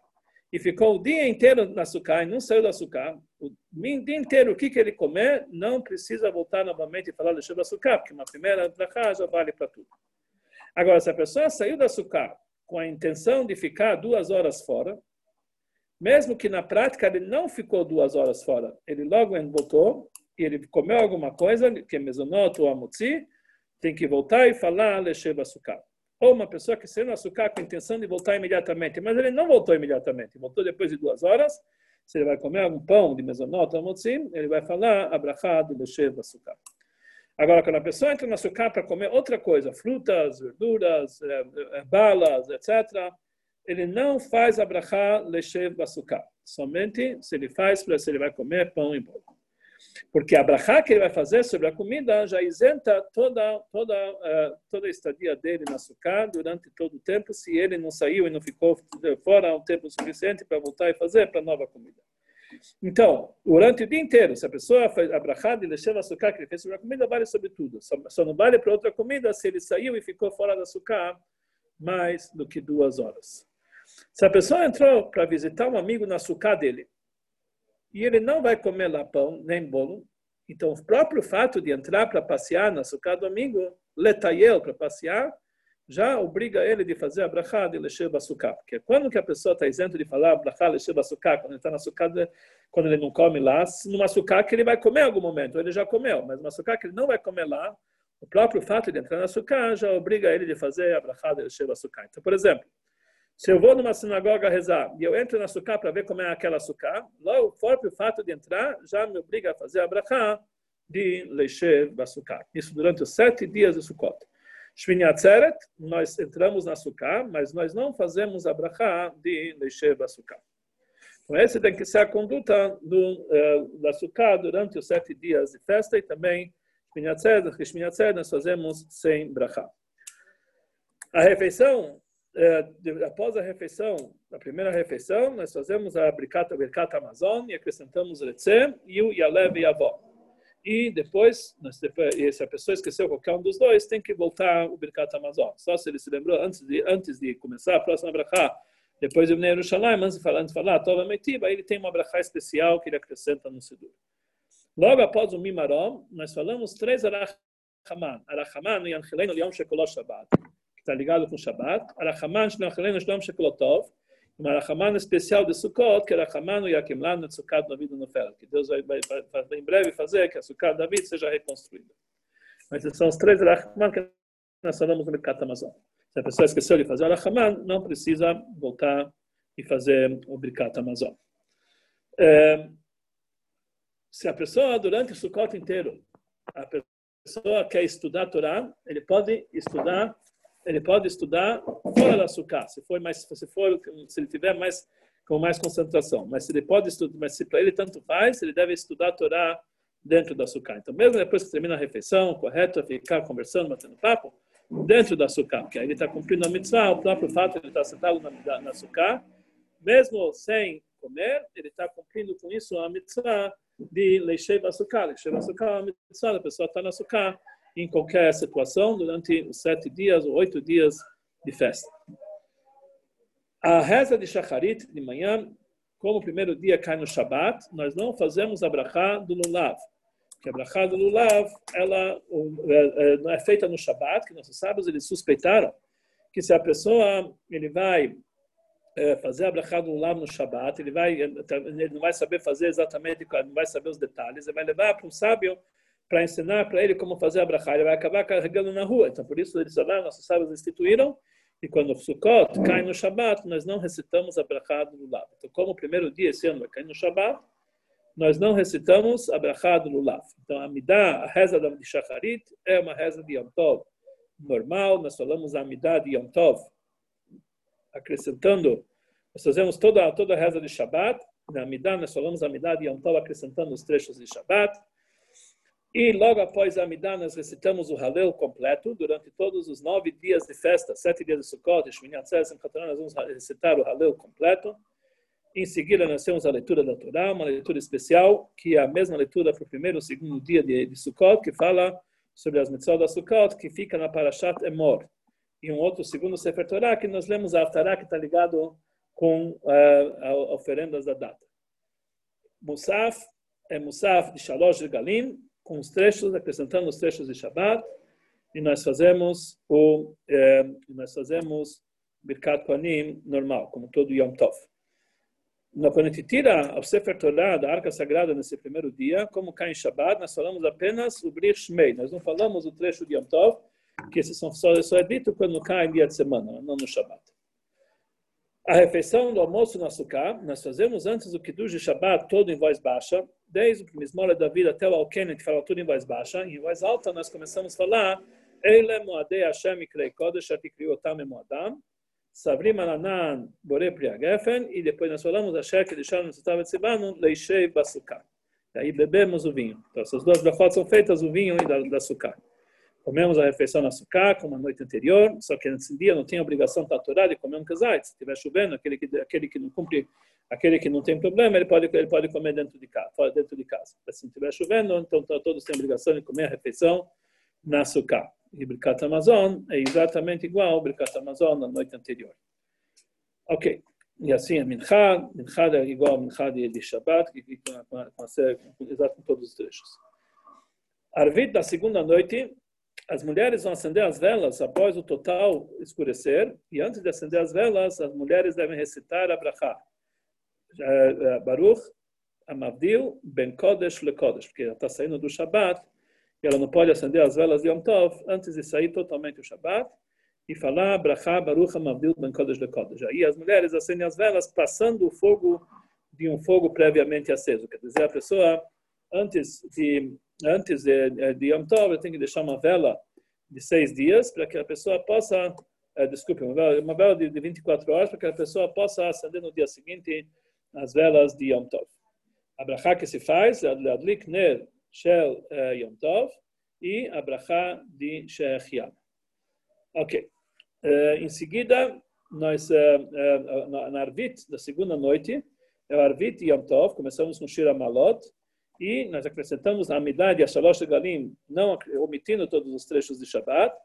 E ficou o dia inteiro no açúcar e não saiu do açúcar. O dia inteiro, o que, que ele comer, não precisa voltar novamente e falar lecheva açúcar, porque uma primeira brachá já vale para tudo. Agora, se a pessoa saiu do açúcar com a intenção de ficar duas horas fora, mesmo que na prática ele não ficou duas horas fora, ele logo voltou e ele comeu alguma coisa, que é mesonoto ou amutzi, tem que voltar e falar lecheva açúcar. Ou uma pessoa que saiu no açúcar com a intenção de voltar imediatamente, mas ele não voltou imediatamente, voltou depois de duas horas, se ele vai comer um pão de mesonoto ou amutzi, ele vai falar abrahado lecheva açúcar. Agora, quando a pessoa entra no açúcar para comer outra coisa, frutas, verduras, é, é, balas, etc., ele não faz a brachá lechev açúcar. Somente se ele faz, se ele vai comer pão e bolo. Porque a brachá que ele vai fazer sobre a comida já isenta toda, toda, uh, toda a estadia dele no açúcar durante todo o tempo, se ele não saiu e não ficou fora um tempo suficiente para voltar e fazer para nova comida. Então, durante o dia inteiro, se a pessoa faz a brachada e deixou açúcar que ele fez sobre a comida, vale sobre tudo. Só, só não vale para outra comida se ele saiu e ficou fora do açúcar mais do que duas horas. Se a pessoa entrou para visitar um amigo no açúcar dele, e ele não vai comer lá pão nem bolo, então o próprio fato de entrar para passear no açúcar do amigo, letaiel para passear, já obriga ele de fazer a brachá de Leshev Açúcar. Porque quando que a pessoa está isento de falar brachá Leshev Açúcar, quando ele está no açúcar, quando ele não come lá, no açúcar que ele vai comer em algum momento, ele já comeu, mas no açúcar que ele não vai comer lá, o próprio fato de entrar no açúcar já obriga ele de fazer a brachá de Leshev Açúcar. Então, por exemplo, se eu vou numa sinagoga rezar e eu entro no açúcar para ver como é aquela açúcar, logo o próprio fato de entrar já me obriga a fazer a brachá de Leshev Açúcar. Isso durante os sete dias de Sukkot. Shmini Atzeret, nós entramos na Sukkah, mas nós não fazemos a brachá de Leishev Sukkah. Então, essa tem que ser a conduta do, uh, da Sukkah durante os sete dias de festa e também Shmini Atzeret, nós fazemos sem brachá. A refeição, após a refeição, a primeira refeição, nós fazemos a Bricata Birkat Amazon e acrescentamos o Retzem e o Yalev e Avó. E depois, se a pessoa esqueceu qualquer um dos dois, tem que voltar o Birkat Amazon. Só se ele se lembrou antes de, antes de começar a próxima brachá, depois de Bnei Yerushalayim, antes antes de falar ele tem uma brachá especial que ele acrescenta no Sidur. Logo após o Mimarom, nós falamos três Arachaman. Arachaman, Yanchilenu Yom Shekolot Shabbat, que está ligado com Shabbat. Arachaman, Yanchilenu Yom Shekolot Tov, uma Rahamana especial de Sukkot, que era Rahamano Yakim Lano David no Fel, que Deus vai, vai, vai, em breve fazer que a Sukkot David seja reconstruída. Mas são os três Rahamana que nós falamos no Mercat Amazon. Se a pessoa esqueceu de fazer o Haman, não precisa voltar e fazer o Birkat Amazon. É, se a pessoa, durante o Sukkot inteiro, a pessoa quer estudar a Torá, ele pode estudar, ele pode estudar fora da Sukkah, se for mais, se for, se ele tiver mais com mais concentração. Mas se ele pode estudar, mas se para ele tanto faz, ele deve estudar a Torá dentro da Sukkah. Então, mesmo depois que termina a refeição, correto é ficar conversando, batendo papo, dentro da Sukkah, porque aí ele está cumprindo a mitzvah, o próprio fato de ele estar tá sentado na, na mesmo sem comer, ele está cumprindo com isso a mitzvah de Leishei Basukah. Leishei Basukah é a mitzvah, a pessoa está na Sukkah em qualquer situação durante os sete dias ou oito dias de festa. A reza de Shacharit de manhã, como o primeiro dia cai no Shabat, nós não fazemos a brachá do Lulav. Que a brachá do Lulav, ela é, não é feita no Shabat, que nossos sábios eles suspeitaram que se a pessoa ele vai é, fazer a brachá do Lulav no Shabat, ele vai ele não vai saber fazer exatamente, não vai saber os detalhes, ele vai levar para um sábio para ensinar para ele como fazer a brachá, ele vai acabar carregando na rua. Então, por isso, eles falaram, nossos sábios instituíram e quando o Sukkot cai no Shabat, nós não recitamos a Brachá do Lulav. Então, como o primeiro dia esse ano vai cair no Shabat, nós não recitamos a Brachá do Lulav. Então, a Midah, a reza de Shacharit, é uma reza de Yom Tov normal. Nós falamos a Midah de Yom Tov, acrescentando, nós fazemos toda, toda a reza de Shabat. Na Midah, nós falamos a Midah de Yom Tov, acrescentando os trechos de Shabat. E logo após a Amidah, nós recitamos o Halel completo. Durante todos os nove dias de festa, sete dias de Sukkot, Shmini Atzeres, nós vamos recitar o Halel completo. Em seguida, nós temos a leitura da Torá, uma leitura especial, que é a mesma leitura para o primeiro e segundo dia de, de Sukkot, que fala sobre as mitzvot da Sukkot, que fica na Parashat Emor. E um outro segundo Sefer Torá, que nós lemos a Aftará, que está ligado com uh, oferendas da data. Musaf é Musaf de Shalosh de Galim, com os trechos, acrescentando os trechos de Shabbat, e nós fazemos o eh, nós fazemos Birkat Kohanim normal, como todo Yom Tov. Quando a gente tira o Sefer Torah da Arca Sagrada nesse primeiro dia, como cai em Shabbat, nós falamos apenas o Brir Shmei. Nós não falamos o trecho de Yom Tov, que esse só, só é dito quando cai em dia de semana, não no Shabbat. A refeição do almoço no açúcar, nós fazemos antes do Kiddush de Shabbat todo em voz baixa, desde o Mismora da vida até o Alken, que fala tudo em voz baixa. Em voz alta, nós começamos a falar Eile Moadei Hashem Ikrei Kodesh Atikri Otam Moadam Savrim Alanan Bore Priagefen e depois nós falamos Asher Kedishan Nusutav Etzibanu Leishei Basukah. E aí bebemos o vinho. Então, essas duas brachot são feitas, o vinho e da, da sukkah. Comemos a refeição na sukkah, como a noite anterior, só que nesse dia não tem obrigação taturar de comer um casait. Se estiver chovendo, aquele que, aquele que não cumpre, aquele que não tem problema, ele pode, ele pode comer dentro de casa. Fora dentro de casa. Mas se estiver chovendo, então todos têm obrigação de comer a refeição na sukkah. E Birkat Amazon é exatamente igual ao Birkat Amazon na noite anterior. Ok. E assim a Minchá, Minchá é igual ao Minchá de, Shabbat, que com, com, com, com, todos os trechos. Arvit da segunda noite as mulheres vão acender as velas após o total escurecer, e antes de acender as velas, as mulheres devem recitar a brachá. É, Baruch Amavdil Ben Kodesh Le Kodesh, porque ela está saindo do Shabat, e ela não pode acender as velas de Yom Tov antes de sair totalmente o Shabat, e falar Brachá Baruch Amavdil Ben Kodesh Le Kodesh. Aí as mulheres acendem as velas passando o fogo de um fogo previamente aceso. Quer dizer, a pessoa, antes de antes de, de Yom Tov, eu tenho que deixar uma vela de seis dias para que a pessoa possa, uh, desculpe, uma vela, uma vela de, de 24 horas para que a pessoa possa acender no dia seguinte as velas de Yom Tov. A brachá que se faz é Adlik Ner Shel uh, Yom Tov e a brachá de Shechiam. Ok. Uh, em seguida, nós, uh, na, na Arvit, da segunda noite, é o Arvit Yom Tov, começamos com Shira Malot, e nós acrescentamos a Amidah a Shalosh Galim, não omitindo todos os trechos de Shabbat,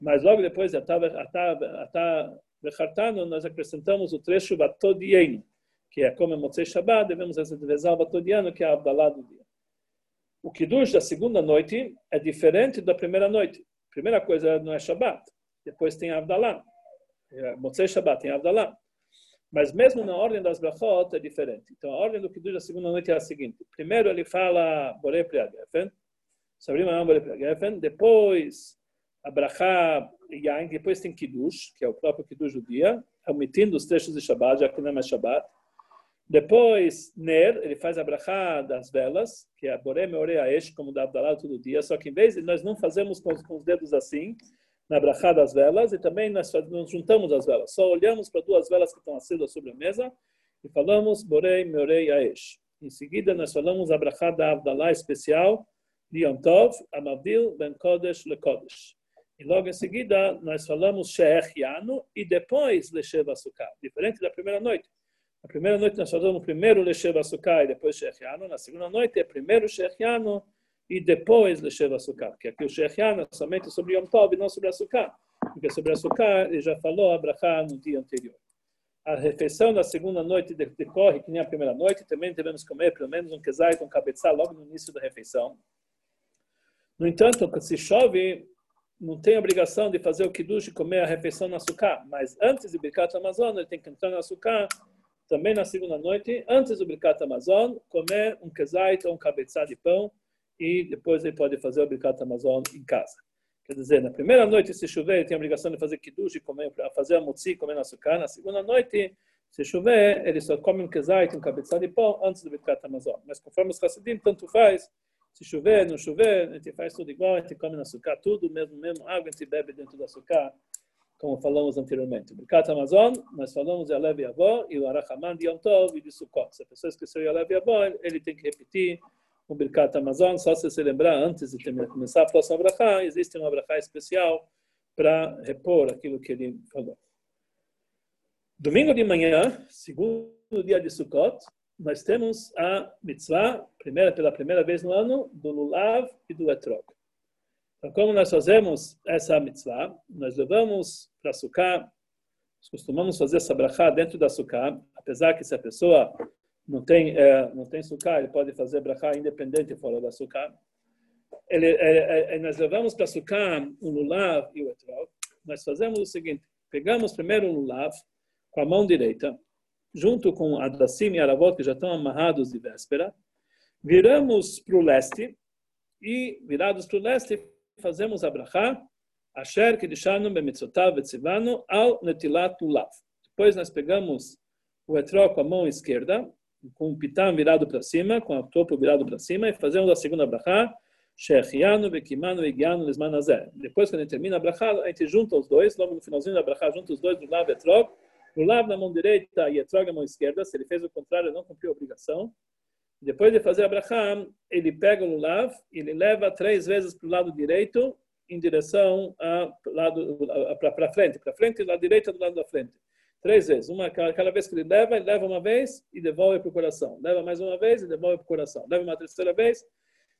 mas logo depois de Atá Bechartano, nós acrescentamos o trecho Batodiein, que é como é Motzei Shabbat, devemos rezar o Batodiano, que é a Abdalá do dia. O Kiddush da segunda noite é diferente da primeira noite. Primeira coisa não é Shabbat, depois tem Abdalá. É, Motzei Shabbat tem Abdalá. Mas mesmo na ordem das brachot é diferente. Então, a ordem do Kiddush da segunda noite é a seguinte. Primeiro ele fala Borei Sabrim Anam Borei Priagefen. Depois, a brachá yain, depois tem kiddush, que é o próprio kiddush do dia, omitindo os trechos de Shabbat, já que não é mais Shabbat. Depois, Ner, ele faz a brachá das velas, que é a Boré Meore Aesh, como da Abdalá todo dia, só que em vez de nós não fazemos com os, com os dedos assim, na brachá das velas, e também nós, juntamos as velas, só olhamos para duas velas que estão acesas sobre a mesa e falamos Borei Meore Aesh. Em seguida, nós falamos a brachá da especial, Yom Tov, Amavil Ben Kodesh Le Kodesh. E logo em seguida, nós falamos Sheech Yanu e depois Leshev Sukkah, diferente da primeira noite. Na primeira noite nós falamos primeiro Leshev Sukkah e depois Sheech Yanu. Na segunda noite é primeiro Sheech Yanu e depois Leshev Sukkah. Porque aqui o é somente sobre Yom Tov e não sobre a Sukkah. Porque sobre a Sukkah ele já falou a no dia anterior. A refeição da segunda noite decorre que nem a primeira noite. Também devemos comer pelo menos um kezai com cabeça logo no início da refeição. No entanto, se chove, não tem obrigação de fazer o kiddush e comer a refeição no açúcar, mas antes de Birkat Amazon, ele tem que entrar no açúcar, também na segunda noite, antes do Birkat Amazon, comer um kezait ou um cabeçá de pão, e depois ele pode fazer o Birkat Amazon em casa. Quer dizer, na primeira noite, se chover, ele tem a obrigação de fazer kiddush comer, fazer a mutzi, comer açúcar. Na segunda noite, se chover, ele só come um kezait, um cabeçá de pão, antes do Birkat Amazon. Mas conforme os Hassidim, tanto faz, se chover, não chover, a gente faz tudo igual, a gente come açúcar, tudo, mesmo, mesmo água, a gente bebe dentro do açúcar, como falamos anteriormente. Birkat Amazon, nós falamos Yalev Yavó e o Arachaman de Yom Tov e de Sukkot. Se a pessoa esqueceu Yalev Yavó, ele tem que repetir o Birkat Amazon, só se se lembrar antes de terminar, começar a próxima brachá, existe uma brachá especial para repor aquilo que ele falou. Domingo de manhã, segundo dia de Sukkot, nós temos a mitzvah, primeira, pela primeira vez no ano, do lulav e do etrog. Então, como nós fazemos essa mitzvah, nós levamos para Sukkah, nós costumamos fazer essa brachá dentro da Sukkah, apesar que se a pessoa não tem, é, não tem Sukkah, ele pode fazer brachá independente fora da Sukkah. Ele, é, é, nós levamos para Sukkah o lulav e o etrog. Nós fazemos o seguinte, pegamos primeiro o lulav com a mão direita, junto com Adassim e Aravot, que já estão amarrados de véspera, viramos para o leste e, virados para o leste, fazemos a brachá, Asher Kidishanu Bemitzotav Vetzivanu al Netilat Lulav. Depois nós pegamos o etró com a mão esquerda, com o pitam virado para cima, com o topo virado para cima, e fazemos a segunda brachá, Shechianu Vekimanu Vegianu Lismanazé. Depois, quando a gente termina a brachá, a gente junta os dois, logo no finalzinho da brachá, junta os dois do lado etró, Lulav na mão direita e Etrog na mão esquerda. Se ele fez o contrário, não cumpriu a obrigação. Depois de fazer a Abraham, ele pega o Lulav e ele leva três vezes para o lado direito em direção para frente. Para frente e lado direito do lado da frente. Três vezes. Uma, cada vez que ele leva, ele leva uma vez e devolve para o coração. Leva mais uma vez e devolve para o coração. Leva uma terceira vez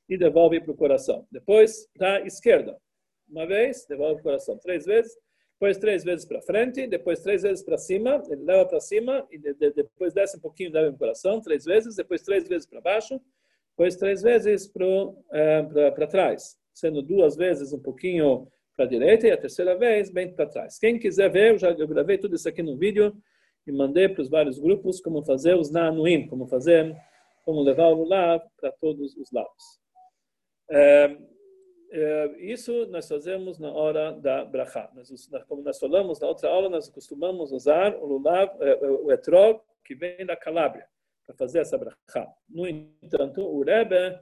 e devolve para o coração. Depois, para a esquerda. Uma vez, devolve para o coração. Três vezes depois três vezes para frente, depois três vezes para cima, ele leva para cima, e de, de, depois desce um pouquinho, leva no coração, três vezes, depois três vezes para baixo, depois três vezes para é, trás, sendo duas vezes um pouquinho para a direita e a terceira vez bem para trás. Quem quiser ver, eu já gravei tudo isso aqui no vídeo e mandei para os vários grupos como fazer os nanuim, como fazer, como levar o lulav para todos os lados. É, é, isso nós fazemos na hora da brachá. como nós falamos na outra aula, nós costumamos usar o lulav, é, é, o etrog, que vem da Calábria, para fazer essa brachá. No entanto, o Rebbe,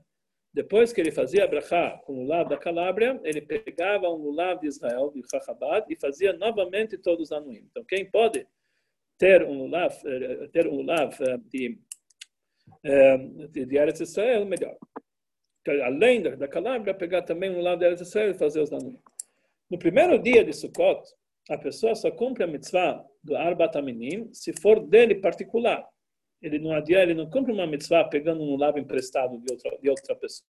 depois que ele fazia a brachá com o lulav da Calábria, ele pegava um lulav de Israel, de Chachabad, e fazia novamente todos os anuim. Então, quem pode ter um lulav, ter um lulav de, de, de Eretz Israel, melhor além da, Calabria, pegar também no lado da Israel e fazer os danos. No primeiro dia de Sukkot, a pessoa só cumpre a mitzvah do Arbat Aminim se for dele particular. Ele não adianta, ele não cumpre uma mitzvah pegando um lavo emprestado de outra, de outra pessoa.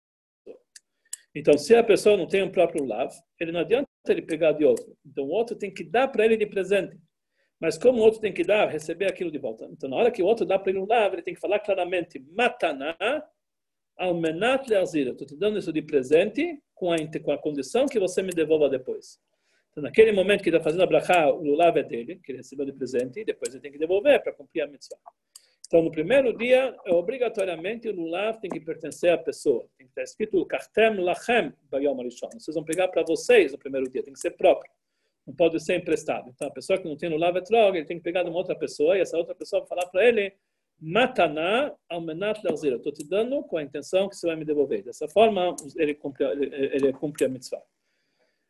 Então, se a pessoa não tem um próprio lavo, ele não adianta ele pegar de outro. Então, o outro tem que dar para ele de presente. Mas como o outro tem que dar, receber aquilo de volta. Então, na hora que o outro dá para ele um lavo, ele tem que falar claramente, mataná, Almenat leazira. Estou te dando isso de presente com a, com a condição que você me devolva depois. Então, naquele momento que está fazendo a brachá, o lulav é dele, que ele recebeu de presente, e depois ele tem que devolver para cumprir a mitzvah. Então, no primeiro dia, obrigatoriamente, o lulav tem que pertencer à pessoa. Tem que estar escrito Kartem Lachem Bayom Arishon. Vocês vão pegar para vocês no primeiro dia, tem que ser próprio. Não pode ser emprestado. Então, a pessoa que não tem lulav etrog, ele tem que pegar de uma outra pessoa, e essa outra pessoa vai falar para ele Mataná almenat lerzir. Estou te dando com a intenção que você vai me devolver. Dessa forma, ele cumpre, ele cumpre a mitzvah.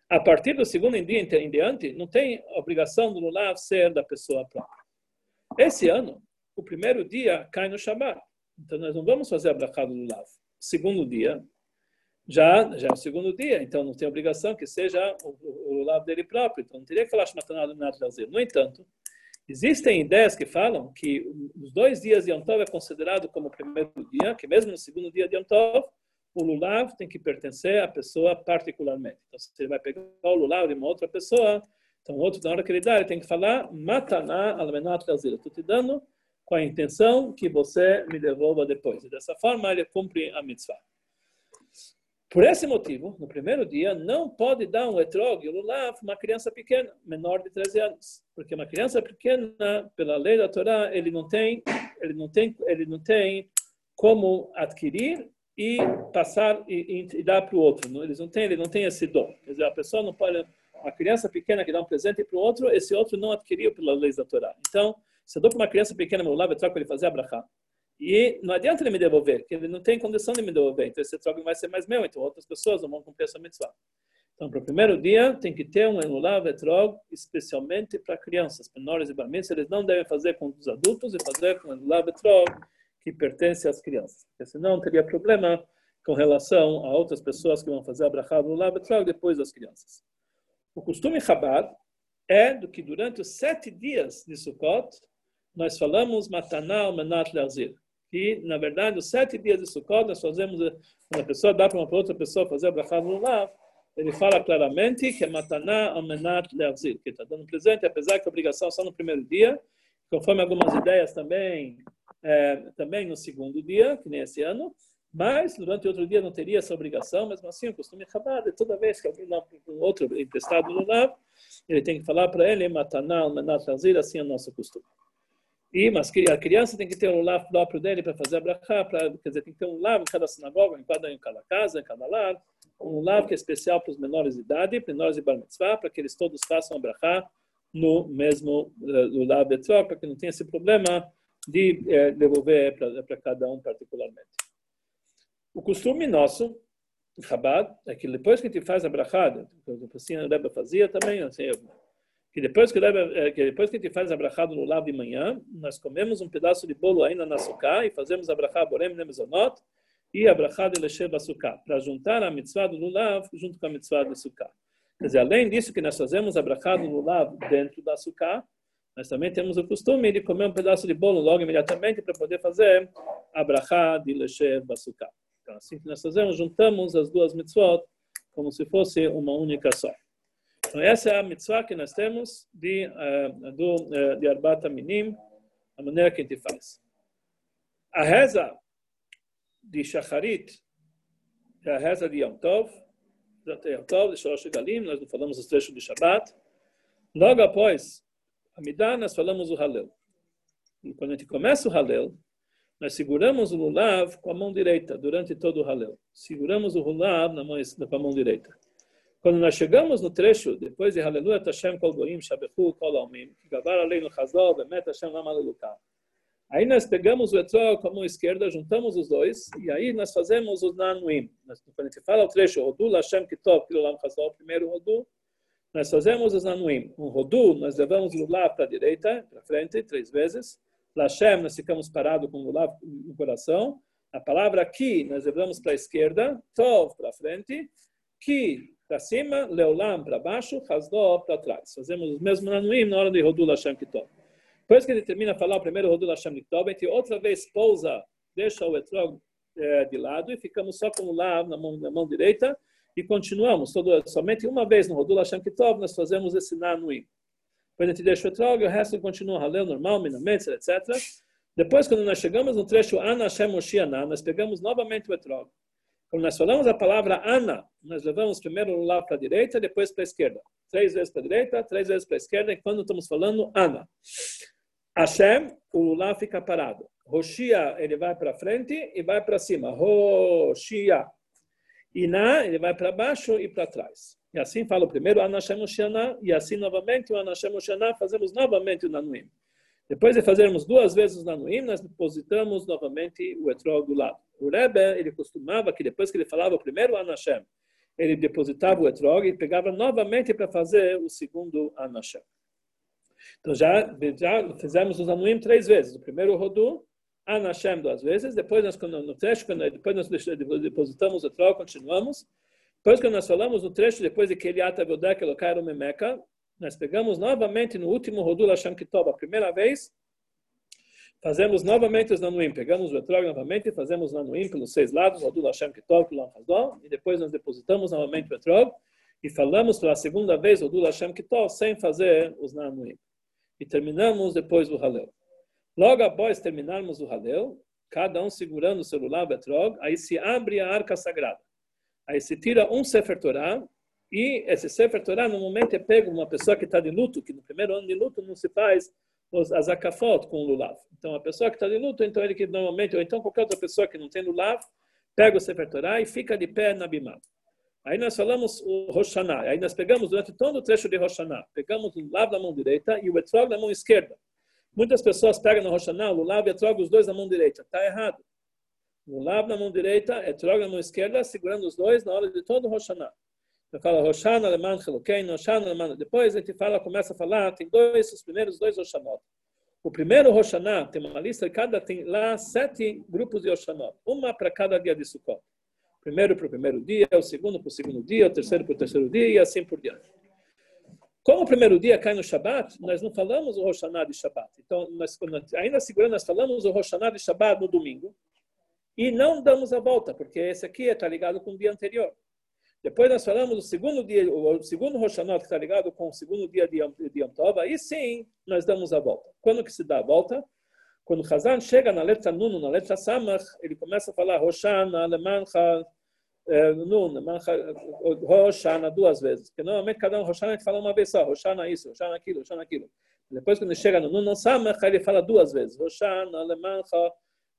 A partir do segundo dia em diante, não tem obrigação do lulav ser da pessoa própria. Esse ano, o primeiro dia cai no Shabat. Então, nós não vamos fazer a brachá do lulav. Segundo dia, já, já é o segundo dia, então não tem obrigação que seja o, o, o lulav dele próprio. Então, não teria que falar Shmataná almenat lerzir. No entanto, Existem ideias que falam que os dois dias de Yom Tov é considerado como o primeiro dia, que mesmo no segundo dia de Yom Tov, o lulav tem que pertencer à pessoa particularmente. Então, se ele vai pegar o lulav de uma outra pessoa, então, outro, na hora que ele dá, ele tem que falar, mataná almenat lazir. Estou te dando com a intenção que você me devolva depois. E dessa forma, ele cumpre a mitzvah. Por esse motivo, no primeiro dia, não pode dar um etrog, lulav, uma criança pequena, menor de 13 anos. Porque uma criança pequena, pela lei da Torá, ele não tem, ele não tem, ele não tem como adquirir e passar e, e dar para o outro. Eles não têm, ele não tem esse dom. Quer dizer, a pessoa não pode, uma criança pequena que dá um presente para o outro, esse outro não adquiriu pela lei da Torá. Então, se eu dou para uma criança pequena, meu lavo, eu troco ele fazer a brachá. E não adianta ele me devolver, porque ele não tem condição de me devolver. Então esse troco vai ser mais meu, então outras pessoas não vão cumprir essa mitzvah. Então, para o primeiro dia, tem que ter um enulav etrog, especialmente para crianças, menores e barmis. Eles não devem fazer com os adultos e fazer com o enulav etrog, que pertence às crianças. Porque senão teria problema com relação a outras pessoas que vão fazer a brachá do enulav etrog depois das crianças. O costume Chabad é do que durante os sete dias de Sukkot, nós falamos Mataná Menat Leazir que, na verdade, os sete dias de Sukkot, nós fazemos, quando a pessoa dá para uma outra pessoa fazer a brachá ele fala claramente que é mataná amenat leavzir, que está dando presente, apesar que a obrigação é só no primeiro dia, conforme algumas ideias também, é, também no segundo dia, que nem esse ano, mas durante outro dia não teria essa obrigação, mesmo assim o costume Chabad é toda vez que alguém dá um outro emprestado lav, ele tem que falar para ele, mataná amenat leavzir, assim é o nosso costume. E, mas a criança tem que ter um lar próprio dele para fazer a brachá, pra, quer dizer, tem que ter um lar em cada sinagoga, em cada, em cada casa, em cada lar, um lar que é especial para os menores de idade, menores de bar mitzvah, para que eles todos façam a brachá no mesmo uh, lar betró, para que não tenha esse problema de eh, devolver para cada um particularmente. O costume nosso, Chabad, é que depois que a gente faz a brachá, assim a Rebbe fazia também, assim, eu, que depois que, eh, que depois que a gente faz a brachá no lulav de manhã, nós comemos um pedaço de bolo ainda na suká e fazemos a brachá borem nemezonot e a brachá de leshev suká, para juntar a mitzvah do lulav junto com a mitzvah de suká. Quer dizer, além disso que nós fazemos a brachá do lulav dentro da suká, nós também temos o costume de comer um pedaço de bolo logo imediatamente para poder fazer a brachá de leshev suká. Então, assim que nós fazemos, juntamos as duas mitzvot como se fosse uma única só. Então, essa é a mitzvah que nós temos de, uh, do, uh, de Minim, a maneira que a gente faz. A reza de Shacharit, é a reza de Yom Tov, de Yom Tov, de Shorosh Galim, nós não falamos os trechos de Shabbat. Logo após a Midah, nós falamos o Halel. E quando a gente começa o Halel, nós seguramos o Lulav com a mão direita durante todo o Halel. Seguramos o Lulav na mão, com a mão direita. Quando nós chegamos no trecho, depois de Aleluia, Hashem Kol Goim, Shabechu, Kol Almim, Gavar Aleinu Chazal, Bemet Hashem Lam Aleluká. Aí nós pegamos o etrog com a mão esquerda, juntamos os dois, e aí nós fazemos os nanuim. Quando a gente fala o trecho, Rodu, Hashem Kitov, Kilolam Chazal, primeiro Rodu, nós fazemos os nanuim. Um Rodu, nós levamos o lulav para a direita, para frente, três vezes. Lashem, nós ficamos parados com o lulav no coração. A palavra aqui, nós levamos para a esquerda. Tov, para frente. Ki, para cima, Leolam para baixo, Hasdó para trás. Fazemos os mesmos nanuim na hora de Rodul Hashem Kitov. Depois que ele termina de falar o primeiro Rodul Hashem Kitov, a outra vez pousa, deixa o etrog é, de lado e ficamos só com o Lav na mão, na mão direita e continuamos. Todo, somente uma vez no Rodul Hashem Kitov nós fazemos esse nanuim. Depois a gente deixa o etrog e o resto continua Halel normal, Minametz, etc. Depois, quando nós chegamos no trecho Ana Hashem nós pegamos novamente o etrog. Quando nós falamos a palavra Ana, nós levamos primeiro lá para a direita, depois para a esquerda. Três vezes para a direita, três vezes para a esquerda, e quando estamos falando Ana. Hashem, o lá fica parado. Roshia, ele vai para frente e vai para cima. Roshia. Iná, ele vai para baixo e para trás. E assim fala o primeiro Anashem Oshana, e assim novamente o Anashem Oshana, fazemos novamente o Nanuim. Depois de fazermos duas vezes o Nanuim, nós depositamos novamente o etrog do lado. O Rebbe, ele costumava que depois que ele falava o primeiro Anashem, ele depositava o etrog e pegava novamente para fazer o segundo Anashem. Então já, já fizemos os Anuim três vezes. O primeiro Rodu, Anashem duas vezes. Depois, nós, no trecho, depois nós depositamos o etrog, continuamos. Depois, quando nós falamos no trecho, depois de que ele atavodek elokai memeca, nós pegamos novamente no último Rodu Hashem a primeira vez, fazemos novamente os Nanuim, pegamos o etrog novamente, fazemos o Nanuim pelos seis lados, Rodu Hashem Kitov, Hazdom, e depois nós depositamos novamente o etrog, e falamos pela segunda vez o Dula Hashem Kitov, sem fazer os Nanuim. E terminamos depois o Halel. Logo após terminarmos o Halel, cada um segurando o celular Betrog, aí se abre a arca sagrada. Aí se tira um Sefer Torah, e esse Sefer Torah, no momento, é pego uma pessoa que está de luto, que no primeiro ano de luto não se faz os azakafot com o lulav. Então, a pessoa que está de luto, então ele que normalmente, ou então qualquer outra pessoa que não tem lulav, pega o Sefer Torah e fica de pé na bimá. Aí nós falamos o Roshaná. Aí nós pegamos durante todo o trecho de Roshaná, pegamos o lulav na mão direita e o etrog na mão esquerda. Muitas pessoas pegam no Roshaná o lulav e etrog os dois na mão direita. Está errado. Lulav na mão direita, etrog na mão esquerda, segurando os dois na hora de todo o Roshaná. Você fala Roshana Leman Chelokein, Roshana Leman. Depois gente fala, começa a falar, tem dois, os primeiros dois Roshanot. O primeiro Roshaná tem uma lista, cada tem lá sete grupos de Roshanot, uma para cada dia de Sukkot. Primeiro para o primeiro dia, o segundo para o segundo dia, o terceiro para o terceiro dia e assim por diante. Como o primeiro dia cai no Shabat, nós não falamos o Roshaná de Shabat. Então, nós, ainda segurando, nós falamos o Roshaná de Shabat no domingo e não damos a volta, porque esse aqui está ligado com o dia anterior. Depois nós falamos do segundo dia, o segundo Roshanot que está ligado com o segundo dia de Yom, Tov, aí sim nós damos a volta. Quando que se dá a volta? Quando o Hazan chega na letra Nun, na letra Samach, ele começa a falar Roshana, Lemancha, eh, Nun, Roshana, duas vezes. Porque normalmente cada um Roshana fala uma vez só, Roshana isso, Roshana aquilo, Roshana aquilo. Depois quando ele chega no Nun, Samach, ele fala duas vezes, Roshana, Lemancha,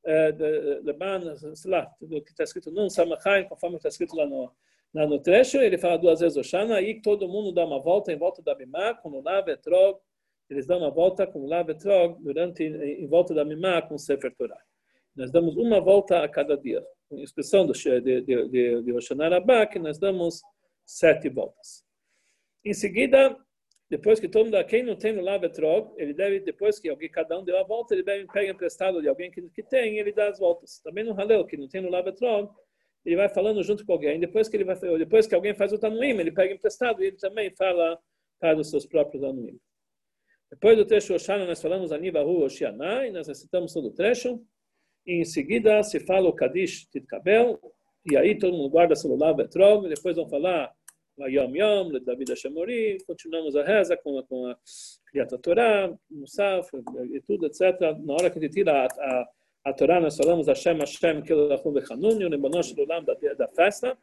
eh, Leman, sei lá, que está escrito Nun, Samachai, conforme está escrito lá no no trecho, ele fala duas vezes Oshana, aí todo mundo dá uma volta em volta da Bimá, com o Lav Etrog, eles dão uma volta com o Lav Etrog durante, em volta da Bimá com o Sefer Torah. Nós damos uma volta a cada dia. Com expressão de, de, de, de Oshana Rabbah, que nós damos sete voltas. Em seguida, depois que todo mundo, quem não tem no Lav Etrog, ele deve, depois que alguém, cada um deu a volta, ele deve pegar emprestado de alguém que, que tem, ele dá as voltas. Também no Halel, que não tem no Lav Etrog, ele vai falando junto com alguém. Depois que ele vai, depois que alguém faz o tanuim, ele pega emprestado e ele também fala para os seus próprios tanuim. Depois do trecho Oshana, nós falamos Anivahu Oshiana, e nós recitamos todo o trecho. E em seguida se fala o Kadish Titkabel, e aí todo mundo guarda celular Betrog, e depois vão falar Yom Yom, David Hashemori, continuamos a reza com a, com a Kriyat Torah, Musaf, e tudo, etc. Na hora que ele tira a, a a Torá nós falamos Hashem, Hashem, Kilachum Bechanun, o Rebanosh Olam da, da festa.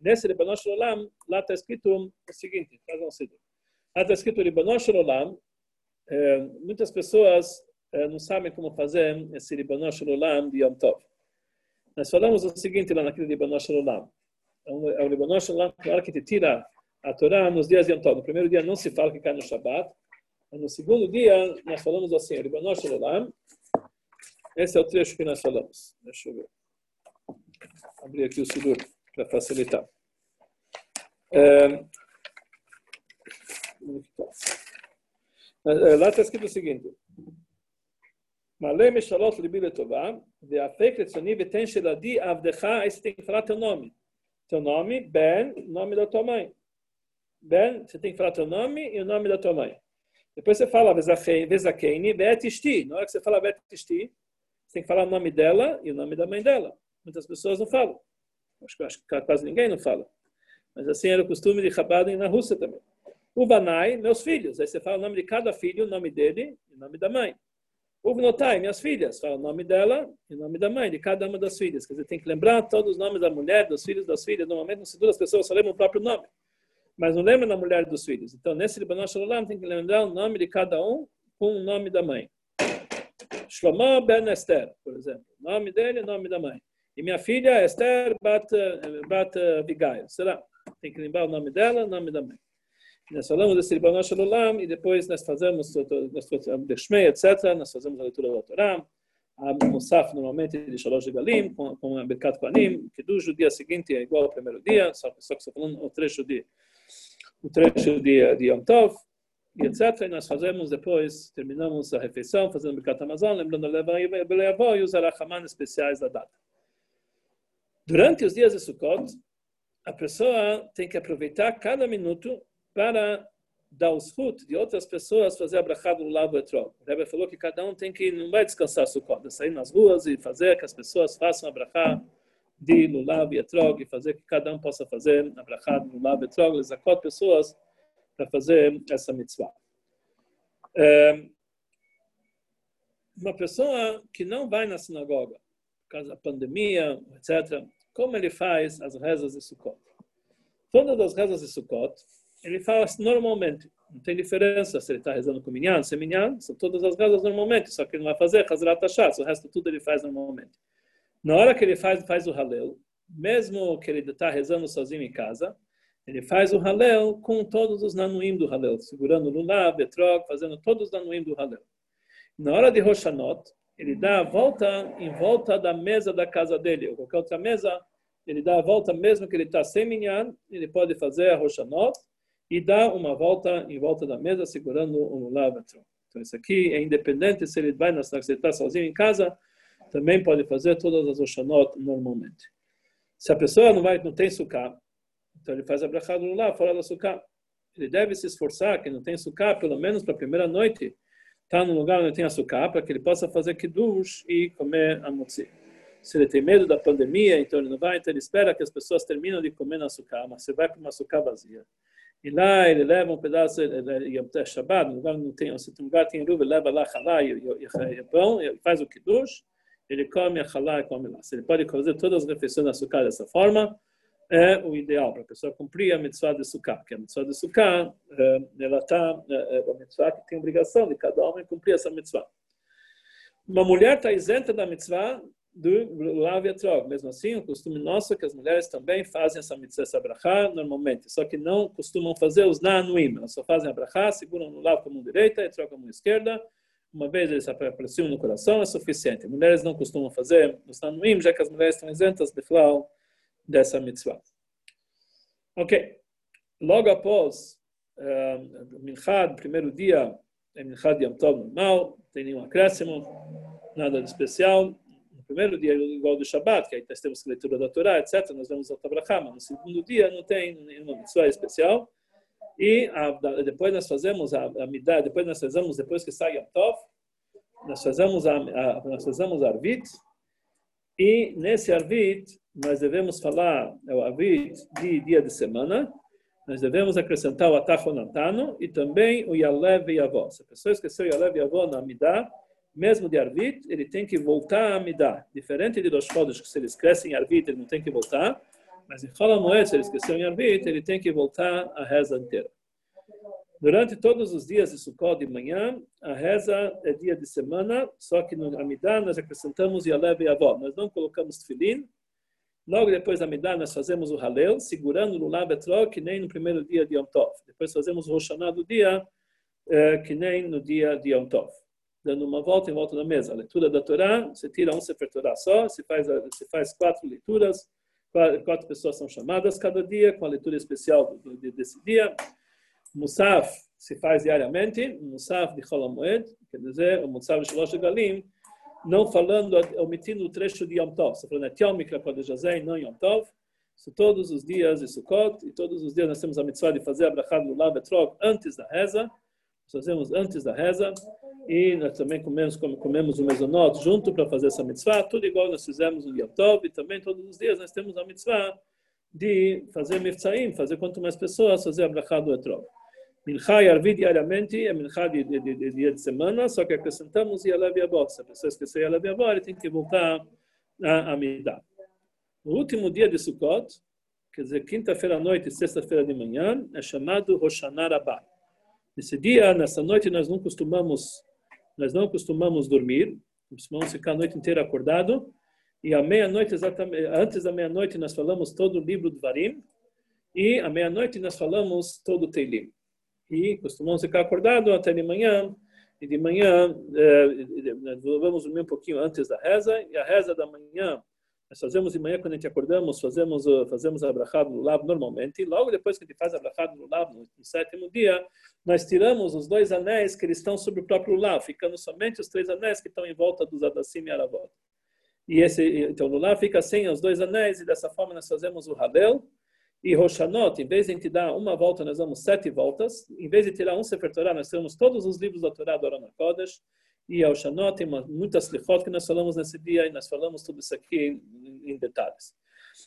Nesse Rebanosh Olam, lá está escrito o seguinte, faz um segundo. Lá está escrito Rebanosh Olam, é, muitas pessoas é, não sabem como fazer esse Rebanosh Olam de Yom Tov. Nós falamos o seguinte lá naquele Rebanosh Olam. É o Rebanosh Olam, na hora que te tira a Torá nos dias de Yom Tov. No primeiro dia não se fala que cai no Shabbat. No segundo dia, nós falamos assim, Rebanosh Olam, esse é o trecho que nós falamos. Deixa eu ver. Abrir aqui o Sidur para facilitar. É, lá está escrito o seguinte. Malé Meshalot Libi Letová, de Afek Letzoni Veten Sheladi Avdecha, aí você tem que falar teu nome. Teu nome, Ben, nome da tua mãe. Ben, você tem que falar teu nome e o nome da tua mãe. Depois você fala Vezakeini, Bet. Na hora que você fala Bet Ishti, tem que falar o nome dela e o nome da mãe dela. Muitas pessoas não falam. Acho, acho que quase ninguém não fala. Mas assim era o costume de Chabad na Rússia também. O Vanai, meus filhos. Aí você fala o nome de cada filho, o nome dele e o nome da mãe. O Vnotai, minhas filhas. Fala o nome dela e o nome da mãe, de cada uma das filhas. Quer dizer, tem que lembrar todos os nomes da mulher, dos filhos, das filhas. Normalmente, no Sidur, as pessoas só lembram o próprio nome. Mas não lembram da mulher dos filhos. Então, nesse Libanon Shalom, tem que lembrar o nome de cada um com o nome da mãe. Shlomo Ben Esther, por exemplo. Nome dele nome da mãe. E minha filha é Esther Bat, Bat Abigail. Será? Tem que lembrar o nome dela, o nome da mãe. Nós falamos desse Ribbon Shalom e depois nós fazemos Deshmei, etc. Nós fazemos a leitura da Torá. A Musaf normalmente de Shalosh Galim, com, com a Birkat Kohanim, que do dia seguinte é igual ao primeiro dia, só, só que estou falando o trecho de o trecho de, de Yom Tov, e etc. E nós fazemos depois, terminamos a refeição, fazendo Birkat Amazon, lembrando a Beleavó e os Arachaman especiais da data. Durante os dias de Sukkot, a pessoa tem que aproveitar cada minuto para dar os frutos de outras pessoas fazer a brachá do lado etrog. O Rebbe falou que cada um tem que, não vai descansar Sukkot, é sair nas ruas e fazer que as pessoas façam a brachá de Lulav e Etrog e fazer que cada um possa fazer a brachá de Lulav e Etrog, quatro pessoas para fazer essa mitzvah. Uma pessoa que não vai na sinagoga, por causa da pandemia, etc., como ele faz as rezas de Sukkot? Todas as rezas de Sukkot, ele fala normalmente. Não tem diferença se ele está rezando com minyan, sem minyan, são todas as rezas normalmente, só que ele não vai fazer Hazrat Hashas, o resto tudo ele faz normalmente. Na hora que ele faz, faz o Halel, mesmo que ele está rezando sozinho em casa, ele faz o Halel com todos os nanuim do Halel, segurando no lá, Betrog, fazendo todos os nanuim do Halel. Na hora de Roshanot, ele dá a volta em volta da mesa da casa dele, ou qualquer outra mesa, ele dá a volta mesmo que ele está sem minyan, ele pode fazer a Roshanot, e dá uma volta em volta da mesa segurando o lulavatron. Então isso aqui é independente se ele vai na se ele está sozinho em casa, também pode fazer todas as Oshanot normalmente. Se a pessoa não vai, não tem suká, então ele faz a brachá do lulav fora da suká. Ele deve se esforçar que não tem suká, pelo menos para a primeira noite, está num lugar onde tem açúcar para que ele possa fazer kiddush e comer a motzi. Se ele tem medo da pandemia, então ele não vai, então ele espera que as pessoas terminam de comer no açúcar, mas você vai para uma açúcar vazia. E lá ele leva um pedaço Yom Shabbat, no lugar não tem, se tem lugar tem ruva, leva lá halá e, pão, ele faz o kiddush, ele come a halá e come lá. Ele pode fazer todas as refeições de açúcar dessa forma, é o ideal para a pessoa cumprir a mitzvah de sukkah, porque a mitzvah de sukkah, ela está, é a mitzvah que tem obrigação de cada homem cumprir essa mitzvah. Uma mulher está isenta da mitzvah do Lav Yatrog. Mesmo assim, o costume nosso é que as mulheres também fazem essa mitzvah, essa brachá, normalmente, só que não costumam fazer os nanuim, elas só fazem a brachá, seguram no Lav com a mão direita e trocam a mão esquerda, uma vez eles aproximam no coração, é suficiente. Mulheres não costumam fazer os nanuim, já que as mulheres estão isentas, Bechlau, dessa mitzvah. Ok. Logo após uh, Minchad, primeiro dia, é Minchad Yom Tov normal, não tem nenhum acréscimo, nada de especial primeiro dia, igual do Shabat, que aí nós temos a leitura da Torá, etc., nós vamos ao Tabrachama. No segundo dia, não tem nenhuma mitzvah especial. E a, depois nós fazemos a, a midá, depois nós fazemos, depois que sai Yom Tov, nós fazemos a, a, nós fazemos Arvit, e nesse Arvit nós devemos falar, é o Arvit de dia de semana, nós devemos acrescentar o Atachonatano e também o Yalev e Avó. Se a pessoa esqueceu o Yalev e Avó na Midah, mesmo de Arvit, ele tem que voltar a Midah. Diferente de Rosh Chodesh, que se ele esquece em Arvit, ele não tem que voltar. Mas em Cholamoed, se ele esqueceu em Arvit, ele tem que voltar a reza inteira. Durante todos os dias de Sukkot de manhã, a reza é dia de semana, só que no Amidah nós acrescentamos Yalev e Avó. Nós não colocamos Tfilin. Logo depois da Amidah, nós fazemos o Halel, segurando no Labetró, que nem no primeiro dia de Yom Tov. Depois fazemos o Roshaná do dia, eh, que nem no dia de Yom Tov dando uma volta em volta da mesa. A leitura da Torá, você tira um Sefer Torá só, se faz, se faz quatro leituras, quatro pessoas são chamadas cada dia, com a leitura especial desse dia. Musaf se faz diariamente, Musaf de Cholamoed, quer dizer, o Musaf de Shalosh Galim, não falando, omitindo o trecho de Yom Tov. Você falando, Yom Mikra não Yom Tov. Isso todos os dias de Sukkot, e todos os dias nós temos a mitzvah de fazer a brachá do Lav antes da reza fazemos antes da reza e nós também comemos, comemos o mesonot junto para fazer essa mitzvah, tudo igual nós fizemos no Yom Tov e também todos os dias nós temos a mitzvah de fazer mitzvahim, fazer quanto mais pessoas, fazer a brachá do etrog. Minchá e Arvi diariamente é minchá de, de, de, de, dia de semana, só que acrescentamos Yalav Yavot. Se a pessoa esquecer Yalav Yavot, ele tem que voltar a Amidah. O último dia de Sukkot, quer dizer, quinta-feira à noite e sexta-feira de manhã, é chamado Roshaná Rabbah. Nesse dia, nessa noite, nós não costumamos, nós não costumamos dormir. Vamos ficar a noite inteira acordado. E à meia-noite, exatamente, antes da meia-noite, nós falamos todo o livro do Varim. E à meia-noite, nós falamos todo o Teilim. E costumamos ficar acordado até de manhã. E de manhã, eh, vamos dormir um pouquinho antes da reza. E a reza da manhã, nós fazemos de manhã, quando a gente acordamos, fazemos, fazemos a brachá no lab normalmente. E logo depois que a gente faz a brachá no lab, no, sétimo dia, nós tiramos os dois anéis que eles estão sobre o próprio lab, ficando somente os três anéis que estão em volta dos Adassim e Aravot. E esse, então, no lab fica sem os dois anéis, e dessa forma nós fazemos o Halel. E Roshanot, em vez de a gente dar uma volta, nós damos sete voltas. Em vez de tirar um Sefer Torah, nós temos todos os livros da Torá do Aron Kodesh e ao Shanot, tem muitas lichot que nós falamos nesse dia, e nós falamos tudo isso aqui em, detalhes.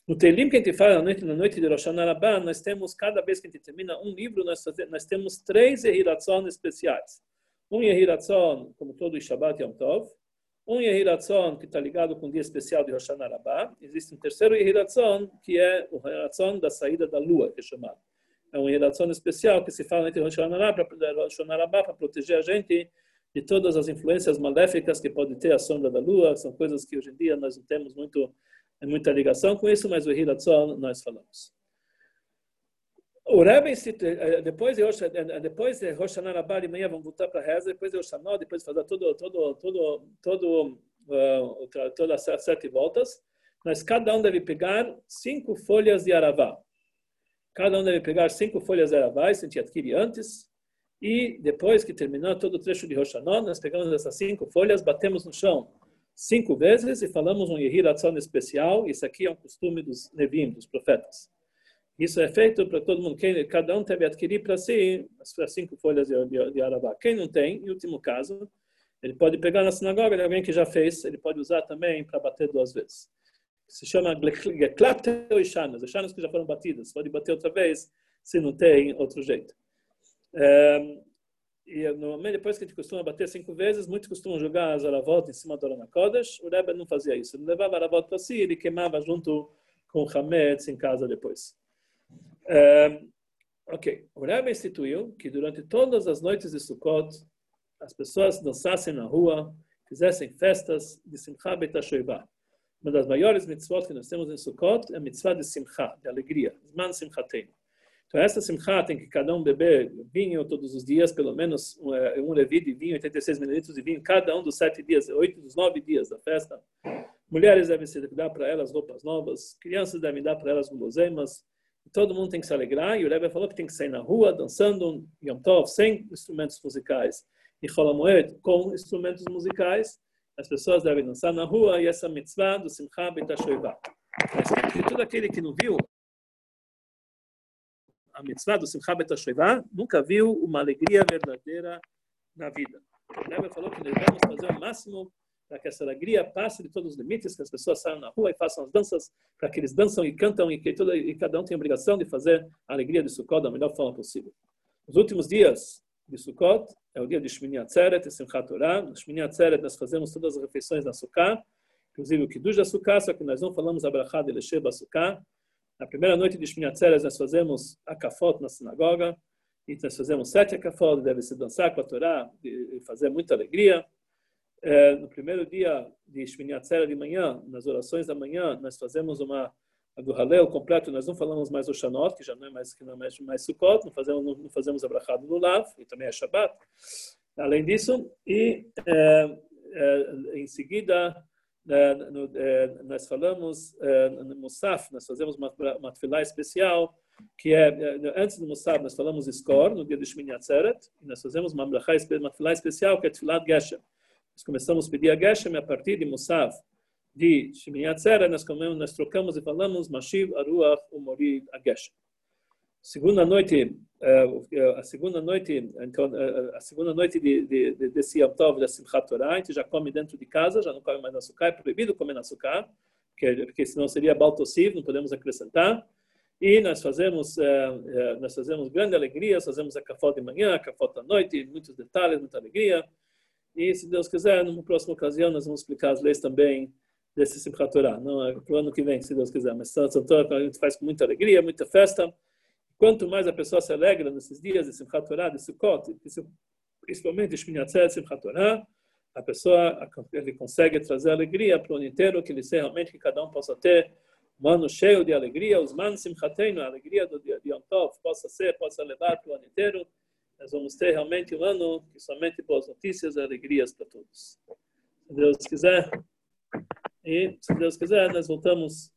No Teilim que a gente fala na noite, na noite de Rosh Hashanah nós temos, cada vez que a gente termina um livro, nós, nós temos três Yehiratzon especiais. Um Yehiratzon, como todo o Shabbat Yom Tov, um Yehiratzon que está ligado com o dia especial de Rosh Hashanah Existe um terceiro Yehiratzon, que é o Yehiratzon da saída da lua, que é chamado. É um Yehiratzon especial que se fala entre Rosh Hashanah para proteger a gente de todas as influências maléficas que pode ter a sombra da lua, são coisas que hoje em dia nós não temos muito, muita ligação com isso, mas o Hiratzon nós falamos. O Rebbe, eh, depois de Rosh, eh, depois de Rosh Hashanah de manhã, vamos voltar para a reza, depois de Rosh Hashanah, depois de fazer todo, todo, todo, todo, uh, todas as sete voltas, mas cada um deve pegar cinco folhas de aravá. Cada um deve pegar cinco folhas de aravá, isso a gente adquire antes, e depois que terminou todo o trecho de Rosh Hashanah, nós pegamos essas cinco folhas, batemos no chão cinco vezes e falamos um Yehiratzon especial. Isso aqui é um costume dos Nevim, dos profetas. Isso é feito para todo mundo. Quem, cada um deve adquirir para si as cinco folhas de, de, de Arabá. Quem não tem, em último caso, ele pode pegar na sinagoga de alguém que já fez, ele pode usar também para bater duas vezes. Se chama Geklat ou Ishanas, Ishanas que já foram batidas. Pode bater outra vez se não tem outro jeito. É, e normalmente, depois que a gente costuma bater cinco vezes, muitos costumam jogar as aravot em cima do Arana Kodesh. O Rebbe não fazia isso. Ele levava a aravot para si ele queimava junto com o Hametz em casa depois. É, ok. O Rebbe instituiu que durante todas as noites de Sukkot, as pessoas dançassem na rua, fizessem festas de Simcha Betashoivah. Uma das maiores mitzvot que nós temos em Sukkot é a mitzvah de Simcha, de alegria. Zman Simchateinu. Então, essa simcha tem que cada um beber vinho todos os dias, pelo menos um, é, um levi de vinho, 86 mililitros de vinho, cada um dos sete dias, oito dos nove dias da festa. Mulheres devem se dar para elas roupas novas, crianças devem dar para elas guloseimas, todo mundo tem que se alegrar, e o Rebbe falou que tem que sair na rua dançando Yom Tov sem instrumentos musicais, e Cholamoed com instrumentos musicais, as pessoas devem dançar na rua, e essa mitzvah do Simcha Betashoivah. Mas tudo aquele que não viu, a mitzvah do Simcha Bet nunca viu uma alegria verdadeira na vida. O Rebbe falou que devemos fazer o máximo para que essa alegria passe de todos os limites, que as pessoas saiam na rua e façam as danças, para que eles dançam e cantam e que todo, e cada um tem a obrigação de fazer a alegria de Sukkot da melhor forma possível. Os últimos dias de Sukkot é o dia de Shmini Atzeret e Simchat Torah. No Shmini Atzeret nós fazemos todas as refeições na Sukkah, inclusive o Kiddush da Sukkah, só que nós não falamos a Brachá de Lesheba Sukkah, na primeira noite de Shmini Atzeres, nós fazemos a kafot na sinagoga, e nós fazemos sete kafot, deve se dançar com a Torá e fazer muita alegria. É, no primeiro dia de Shmini Atzeres de manhã, nas orações da manhã, nós fazemos uma do Halel completo, nós não falamos mais o Shanot, que já não é mais, que não é mais, mais Sukkot, não fazemos, não, não fazemos a Brachá do Lulav, e também é Shabbat. Além disso, e é, é, em seguida, é, é, nós falamos é, no Musaf, nós fazemos uma, uma especial, que é, antes do Musaf, nós falamos Skor, no dia de Shmini Atzeret, nós fazemos uma, uma tefilá especial, que é de Geshem. Nós começamos a pedir a Geshem a partir de Musaf, de Shmini Atzeret, nós, nós trocamos e falamos Mashiv Aruach Umorid a Geshem. Segunda noite, eh, a segunda noite, então, eh, a segunda noite de, de, de, desse Yom Tov, da Simchat Torah, a gente já come dentro de casa, já não come mais açúcar, é proibido comer açúcar, porque, porque senão seria baltossivo, não podemos acrescentar. E nós fazemos, eh, nós fazemos grande alegria, fazemos a café de manhã, a café da noite, muitos detalhes, muita alegria. E se Deus quiser, numa próxima ocasião, nós vamos explicar as leis também desse Simchat Torah, não é para o ano que vem, se Deus quiser. Mas Simchat Torah a gente faz com muita alegria, muita festa. Quanto mais a pessoa se alegra nesses dias de Simchat Torah, de Sukkot, principalmente de Shmini Simchat Torah, a pessoa ele consegue trazer alegria para o ano inteiro, que ele seja realmente que cada um possa ter um ano cheio de alegria, os man simchateinu, a alegria do dia de Yom Tov, possa ser, possa levar para o ano inteiro. Nós vamos ter realmente um ano que somente boas notícias e alegrias para todos. Se Deus quiser. E, se Deus quiser, nós voltamos